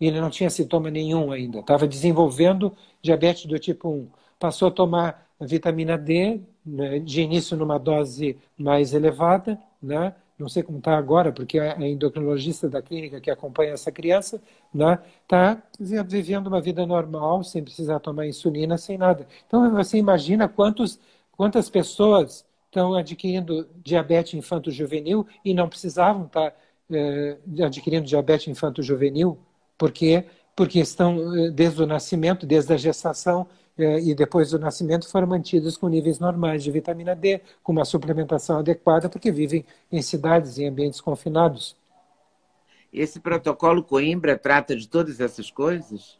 Speaker 3: E ele não tinha sintoma nenhum ainda, estava desenvolvendo diabetes do tipo 1. Passou a tomar vitamina D, né, de início numa dose mais elevada, né? Não sei como está agora, porque a endocrinologista da clínica que acompanha essa criança está né, vivendo uma vida normal, sem precisar tomar insulina, sem nada. Então, você imagina quantos, quantas pessoas estão adquirindo diabetes infanto-juvenil e não precisavam estar eh, adquirindo diabetes infanto-juvenil, porque porque estão eh, desde o nascimento, desde a gestação e depois do nascimento foram mantidos com níveis normais de vitamina D, com uma suplementação adequada, porque vivem em cidades, em ambientes confinados.
Speaker 2: Esse protocolo Coimbra trata de todas essas coisas?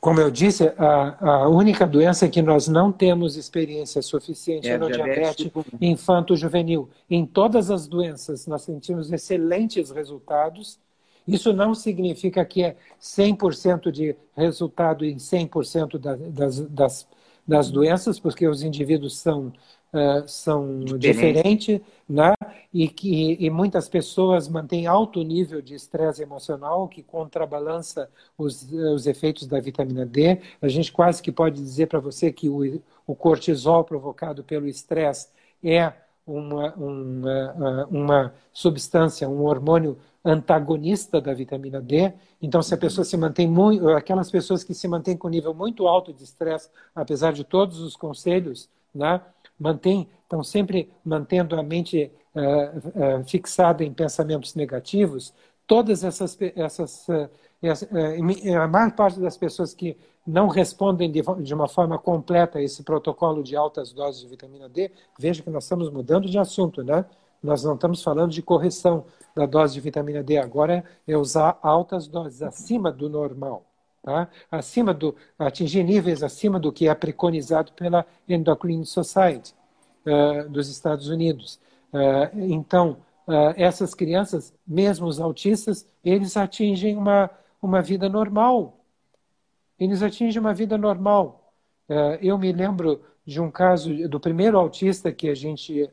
Speaker 3: como eu disse, a, a, única doença que nós não temos experiência suficiente é, é no diabetes, tipo... infanto-juvenil. Em todas as doenças, nós sentimos excelentes resultados. Isso não significa que é 100% de resultado em 100% da, das, das, das doenças, porque os indivíduos são uh, são diferentes, né? e que e muitas pessoas mantêm alto nível de estresse emocional, que contrabalança os, os efeitos da vitamina D. A gente quase que pode dizer para você que o, o cortisol provocado pelo estresse é uma, uma, uma substância, um hormônio antagonista da vitamina D. Então, se a pessoa se mantém muito, aquelas pessoas que se mantêm com nível muito alto de estresse, apesar de todos os conselhos, né, mantém, estão sempre mantendo a mente uh, uh, fixada em pensamentos negativos, todas essas, essas uh, a maior parte das pessoas que não respondem de, de, uma forma completa a esse protocolo de altas doses de vitamina D, veja que nós estamos mudando de assunto, né? Nós não estamos falando de correção da dose de vitamina D agora, é usar altas doses acima do normal tá? acima do, atingir níveis acima do que é preconizado pela Endocrine Society uh, dos Estados Unidos. então, essas crianças, mesmo os autistas, eles atingem uma, uma vida normal. Eles atingem uma vida normal. Eu me lembro de um caso do primeiro autista que a gente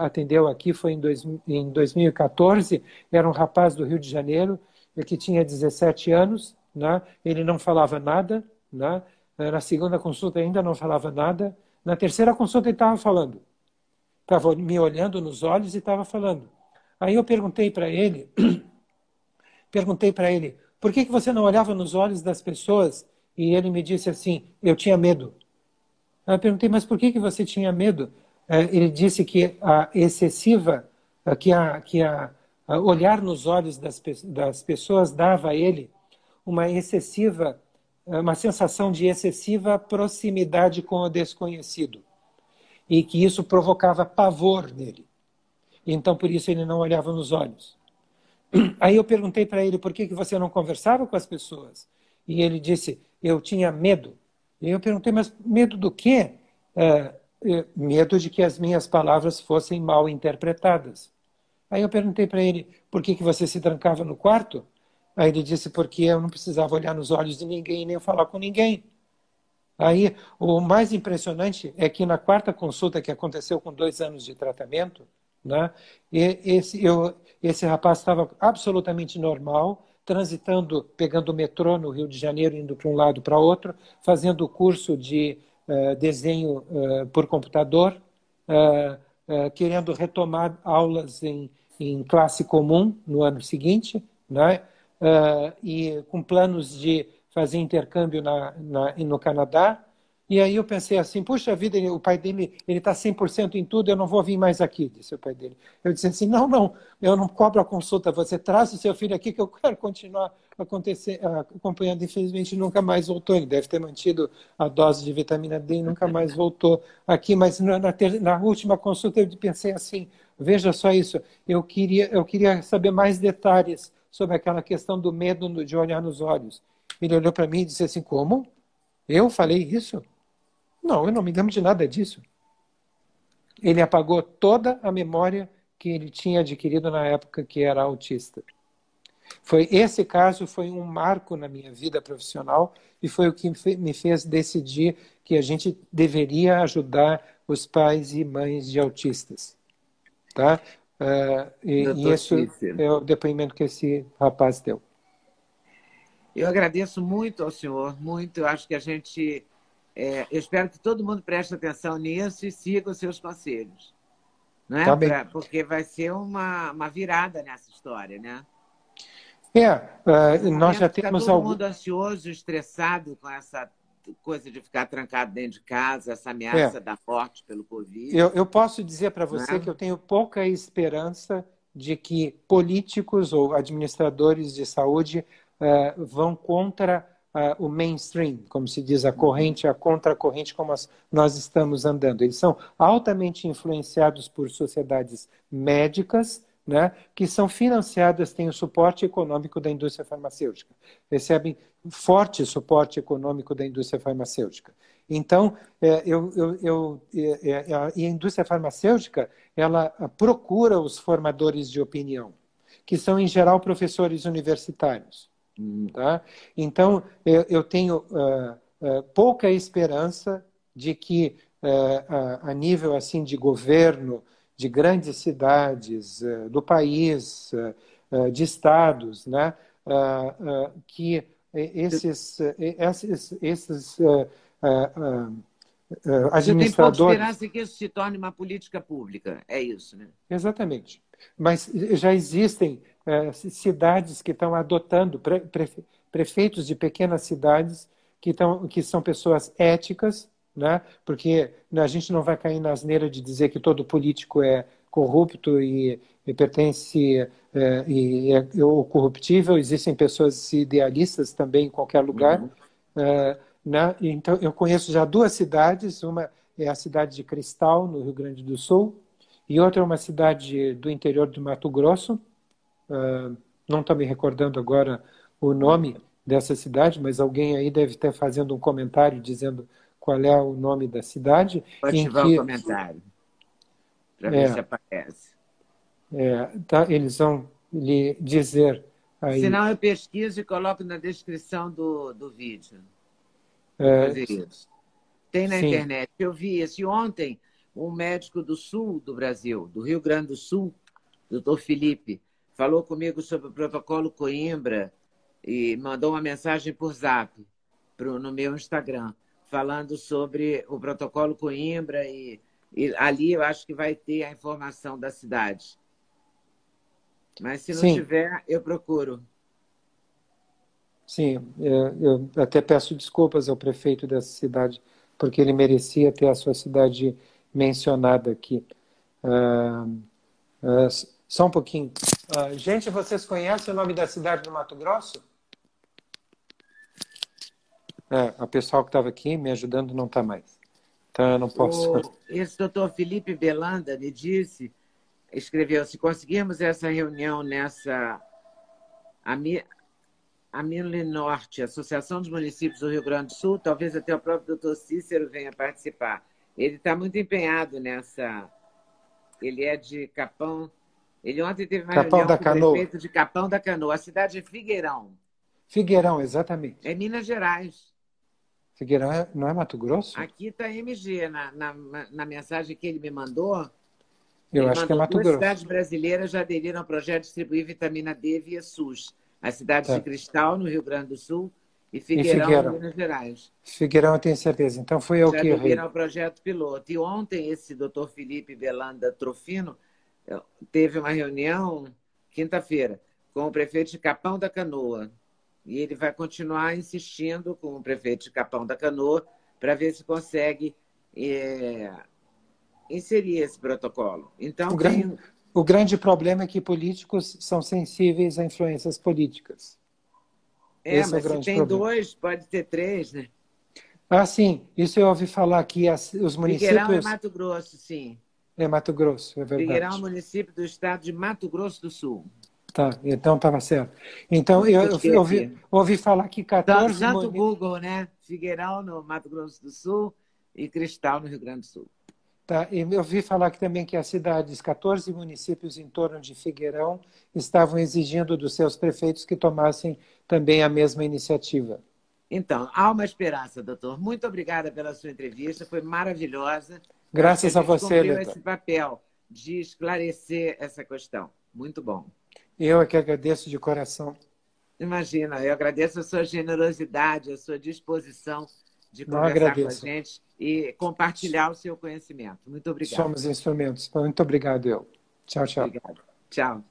Speaker 3: atendeu aqui, foi em, em 2014, era um rapaz do Rio de Janeiro, que tinha 17 anos, né? ele não falava nada, né? na segunda consulta ainda não falava nada, na terceira consulta ele estava falando, estava me olhando nos olhos e estava falando. Aí eu perguntei para ele, perguntei para ele, por que, que você não olhava nos olhos das pessoas? E ele me disse assim, eu tinha medo. Eu perguntei, mas por que, que você tinha medo? É, ele disse que a excessiva, que a, que a, a olhar nos olhos das, das pessoas dava a ele uma excessiva, uma sensação de excessiva proximidade com o desconhecido. E que isso provocava pavor nele. Então, por isso, ele não olhava nos olhos. Aí eu perguntei para ele por que, que você não conversava com as pessoas. E ele disse: eu tinha medo. E eu perguntei, mas medo do quê? É, é, medo de que as minhas palavras fossem mal interpretadas. Aí eu perguntei para ele, por que, que você se trancava no quarto? Aí ele disse, porque eu não precisava olhar nos olhos de ninguém nem falar com ninguém. Aí o mais impressionante é que na quarta consulta que aconteceu com dois anos de tratamento, né, esse, eu, esse rapaz estava absolutamente normal, transitando, pegando o metrô no Rio de Janeiro, indo para um lado para outro, fazendo o curso de uh, desenho uh, por computador, uh, querendo retomar aulas em, em classe comum no ano seguinte, né? e com planos de fazer intercâmbio na, na, no Canadá, e aí eu pensei assim, puxa vida, ele, o pai dele ele está 100% em tudo, eu não vou vir mais aqui, disse o pai dele. Eu disse assim, não, não, eu não cobro a consulta, você traz o seu filho aqui que eu quero continuar acompanhando. Infelizmente nunca mais voltou, ele deve ter mantido a dose de vitamina D e nunca mais voltou aqui. Mas na, na, ter, na última consulta eu pensei assim, veja só isso, eu queria, eu queria saber mais detalhes sobre aquela questão do medo de olhar nos olhos. Ele olhou para mim e disse assim, como? Eu falei isso? Não, eu não me lembro de nada disso. Ele apagou toda a memória que ele tinha adquirido na época que era autista. Foi esse caso foi um marco na minha vida profissional e foi o que me fez decidir que a gente deveria ajudar os pais e mães de autistas, tá? Uh, e, e isso é o depoimento que esse rapaz deu.
Speaker 2: Eu agradeço muito ao senhor, muito. Eu acho que a gente é, eu espero que todo mundo preste atenção nisso e siga os seus conselhos. Não é? Tá pra, porque vai ser uma, uma virada nessa história, né?
Speaker 3: É, uh, nós já temos
Speaker 2: todo algum... mundo ansioso, estressado com essa coisa de ficar trancado dentro de casa, essa ameaça é. da morte pelo Covid.
Speaker 3: Eu, eu posso dizer para você é? que eu tenho pouca esperança de que políticos ou administradores de saúde uh, vão contra uh, o mainstream, como se diz, a corrente, a contracorrente, como as, nós estamos andando. Eles são altamente influenciados por sociedades médicas, né, que são financiadas, têm o suporte econômico da indústria farmacêutica, recebem forte suporte econômico da indústria farmacêutica. Então, é, eu, eu, eu, é, é, a indústria farmacêutica ela procura os formadores de opinião, que são em geral professores universitários. Tá? Então, eu, eu tenho uh, uh, pouca esperança de que, uh, a nível assim de governo, de grandes cidades do país, de estados, né, que esses, esses, esses
Speaker 2: administradores... Você tem pouca esperança que isso se torne uma política pública, é isso, né?
Speaker 3: Exatamente. Mas já existem é, cidades que estão adotando, pre, prefeitos de pequenas cidades que, estão, que são pessoas éticas, né? porque a gente não vai cair na asneira de dizer que todo político é corrupto e, e pertence é, e é, é ou corruptível. Existem pessoas idealistas também em qualquer lugar. Uhum. É, né? Então, eu conheço já duas cidades. Uma é a cidade de Cristal, no Rio Grande do Sul, e outra é uma cidade do interior do Mato Grosso, Uh, não estou me recordando agora o nome dessa cidade, mas alguém aí deve estar fazendo um comentário dizendo qual é o nome da cidade.
Speaker 2: Pode ativar que... um comentário. para ver é. se aparece.
Speaker 3: É, tá, eles vão lhe dizer aí.
Speaker 2: Senão eu pesquiso e coloco na descrição do, do vídeo. É, isso. Tem na sim. internet. Eu vi esse ontem, um médico do sul do Brasil, do Rio Grande do Sul, doutor Felipe, falou comigo sobre o protocolo Coimbra e mandou uma mensagem por zap pro, no meu Instagram, falando sobre o protocolo Coimbra e, e ali eu acho que vai ter a informação da cidade. Mas se não Sim. tiver, eu procuro.
Speaker 3: Sim, é, eu até peço desculpas ao prefeito dessa cidade, porque ele merecia ter a sua cidade mencionada aqui. Uh, uh, só um pouquinho. Uh, gente, vocês conhecem o nome da cidade do Mato Grosso? É, o pessoal que estava aqui me ajudando não está mais. Então eu não posso. O,
Speaker 2: esse doutor Felipe Belanda me disse, escreveu: se conseguirmos essa reunião nessa. A, a Mille Norte, Associação dos Municípios do Rio Grande do Sul, talvez até o próprio doutor Cícero venha participar. Ele está muito empenhado nessa. Ele é de Capão. Ele ontem teve uma
Speaker 3: Capão
Speaker 2: reunião
Speaker 3: da
Speaker 2: com
Speaker 3: Canoa.
Speaker 2: o prefeito de Capão da Canoa, a cidade de Figueirão.
Speaker 3: Figueirão, exatamente.
Speaker 2: É Minas Gerais.
Speaker 3: Figueirão é, não é Mato Grosso?
Speaker 2: Aqui está MG, na, na, na, mensagem que ele me mandou.
Speaker 3: Eu acho que é Mato
Speaker 2: duas
Speaker 3: Grosso.
Speaker 2: cidades brasileiras já aderiram ao projeto de distribuir vitamina D via SUS. A cidade tá. de Cristal, no Rio Grande do Sul, e Figueirão, Figueirão. Minas Gerais.
Speaker 3: Figueirão, eu tenho certeza. Então foi eu
Speaker 2: já
Speaker 3: que
Speaker 2: aderiram ao projeto piloto. E ontem, esse doutor Felipe Belanda Trofino teve uma reunião, quinta-feira, com o prefeito de Capão da Canoa, e ele vai continuar insistindo com o prefeito de Capão da Canoa para ver se consegue é, inserir esse protocolo. Então,
Speaker 3: o, tem... grande, o grande problema é que políticos são sensíveis a influências políticas.
Speaker 2: É, Esse mas é se tem problema. dois, pode ter três, né?
Speaker 3: Ah, sim. Isso eu ouvi falar que as, os municípios...
Speaker 2: Figueirão é Mato Grosso, sim.
Speaker 3: É Mato Grosso, é verdade.
Speaker 2: Figueirão é um município do estado de Mato Grosso do Sul.
Speaker 3: Tá, então estava certo. Então, eu, eu, eu ouvi, ouvi, falar que 14...
Speaker 2: Tanto o Google, né? Figueirão, no Mato Grosso do Sul, e Cristal, no Rio Grande do Sul.
Speaker 3: Tá, e eu ouvi falar que também que as cidades, 14 municípios em torno de Figueirão, estavam exigindo dos seus prefeitos que tomassem também a mesma iniciativa.
Speaker 2: Então, há uma esperança, doutor. Muito obrigada pela sua entrevista, foi maravilhosa.
Speaker 3: Graças a, a você,
Speaker 2: Leandro. esse papel de esclarecer essa questão. Muito bom.
Speaker 3: Eu é que agradeço de coração.
Speaker 2: Imagina, eu agradeço a sua generosidade, a sua disposição de conversar com a gente e compartilhar o seu conhecimento. Muito obrigado.
Speaker 3: Somos instrumentos. Muito obrigado, eu. Tchau, tchau.
Speaker 2: Obrigado. Tchau.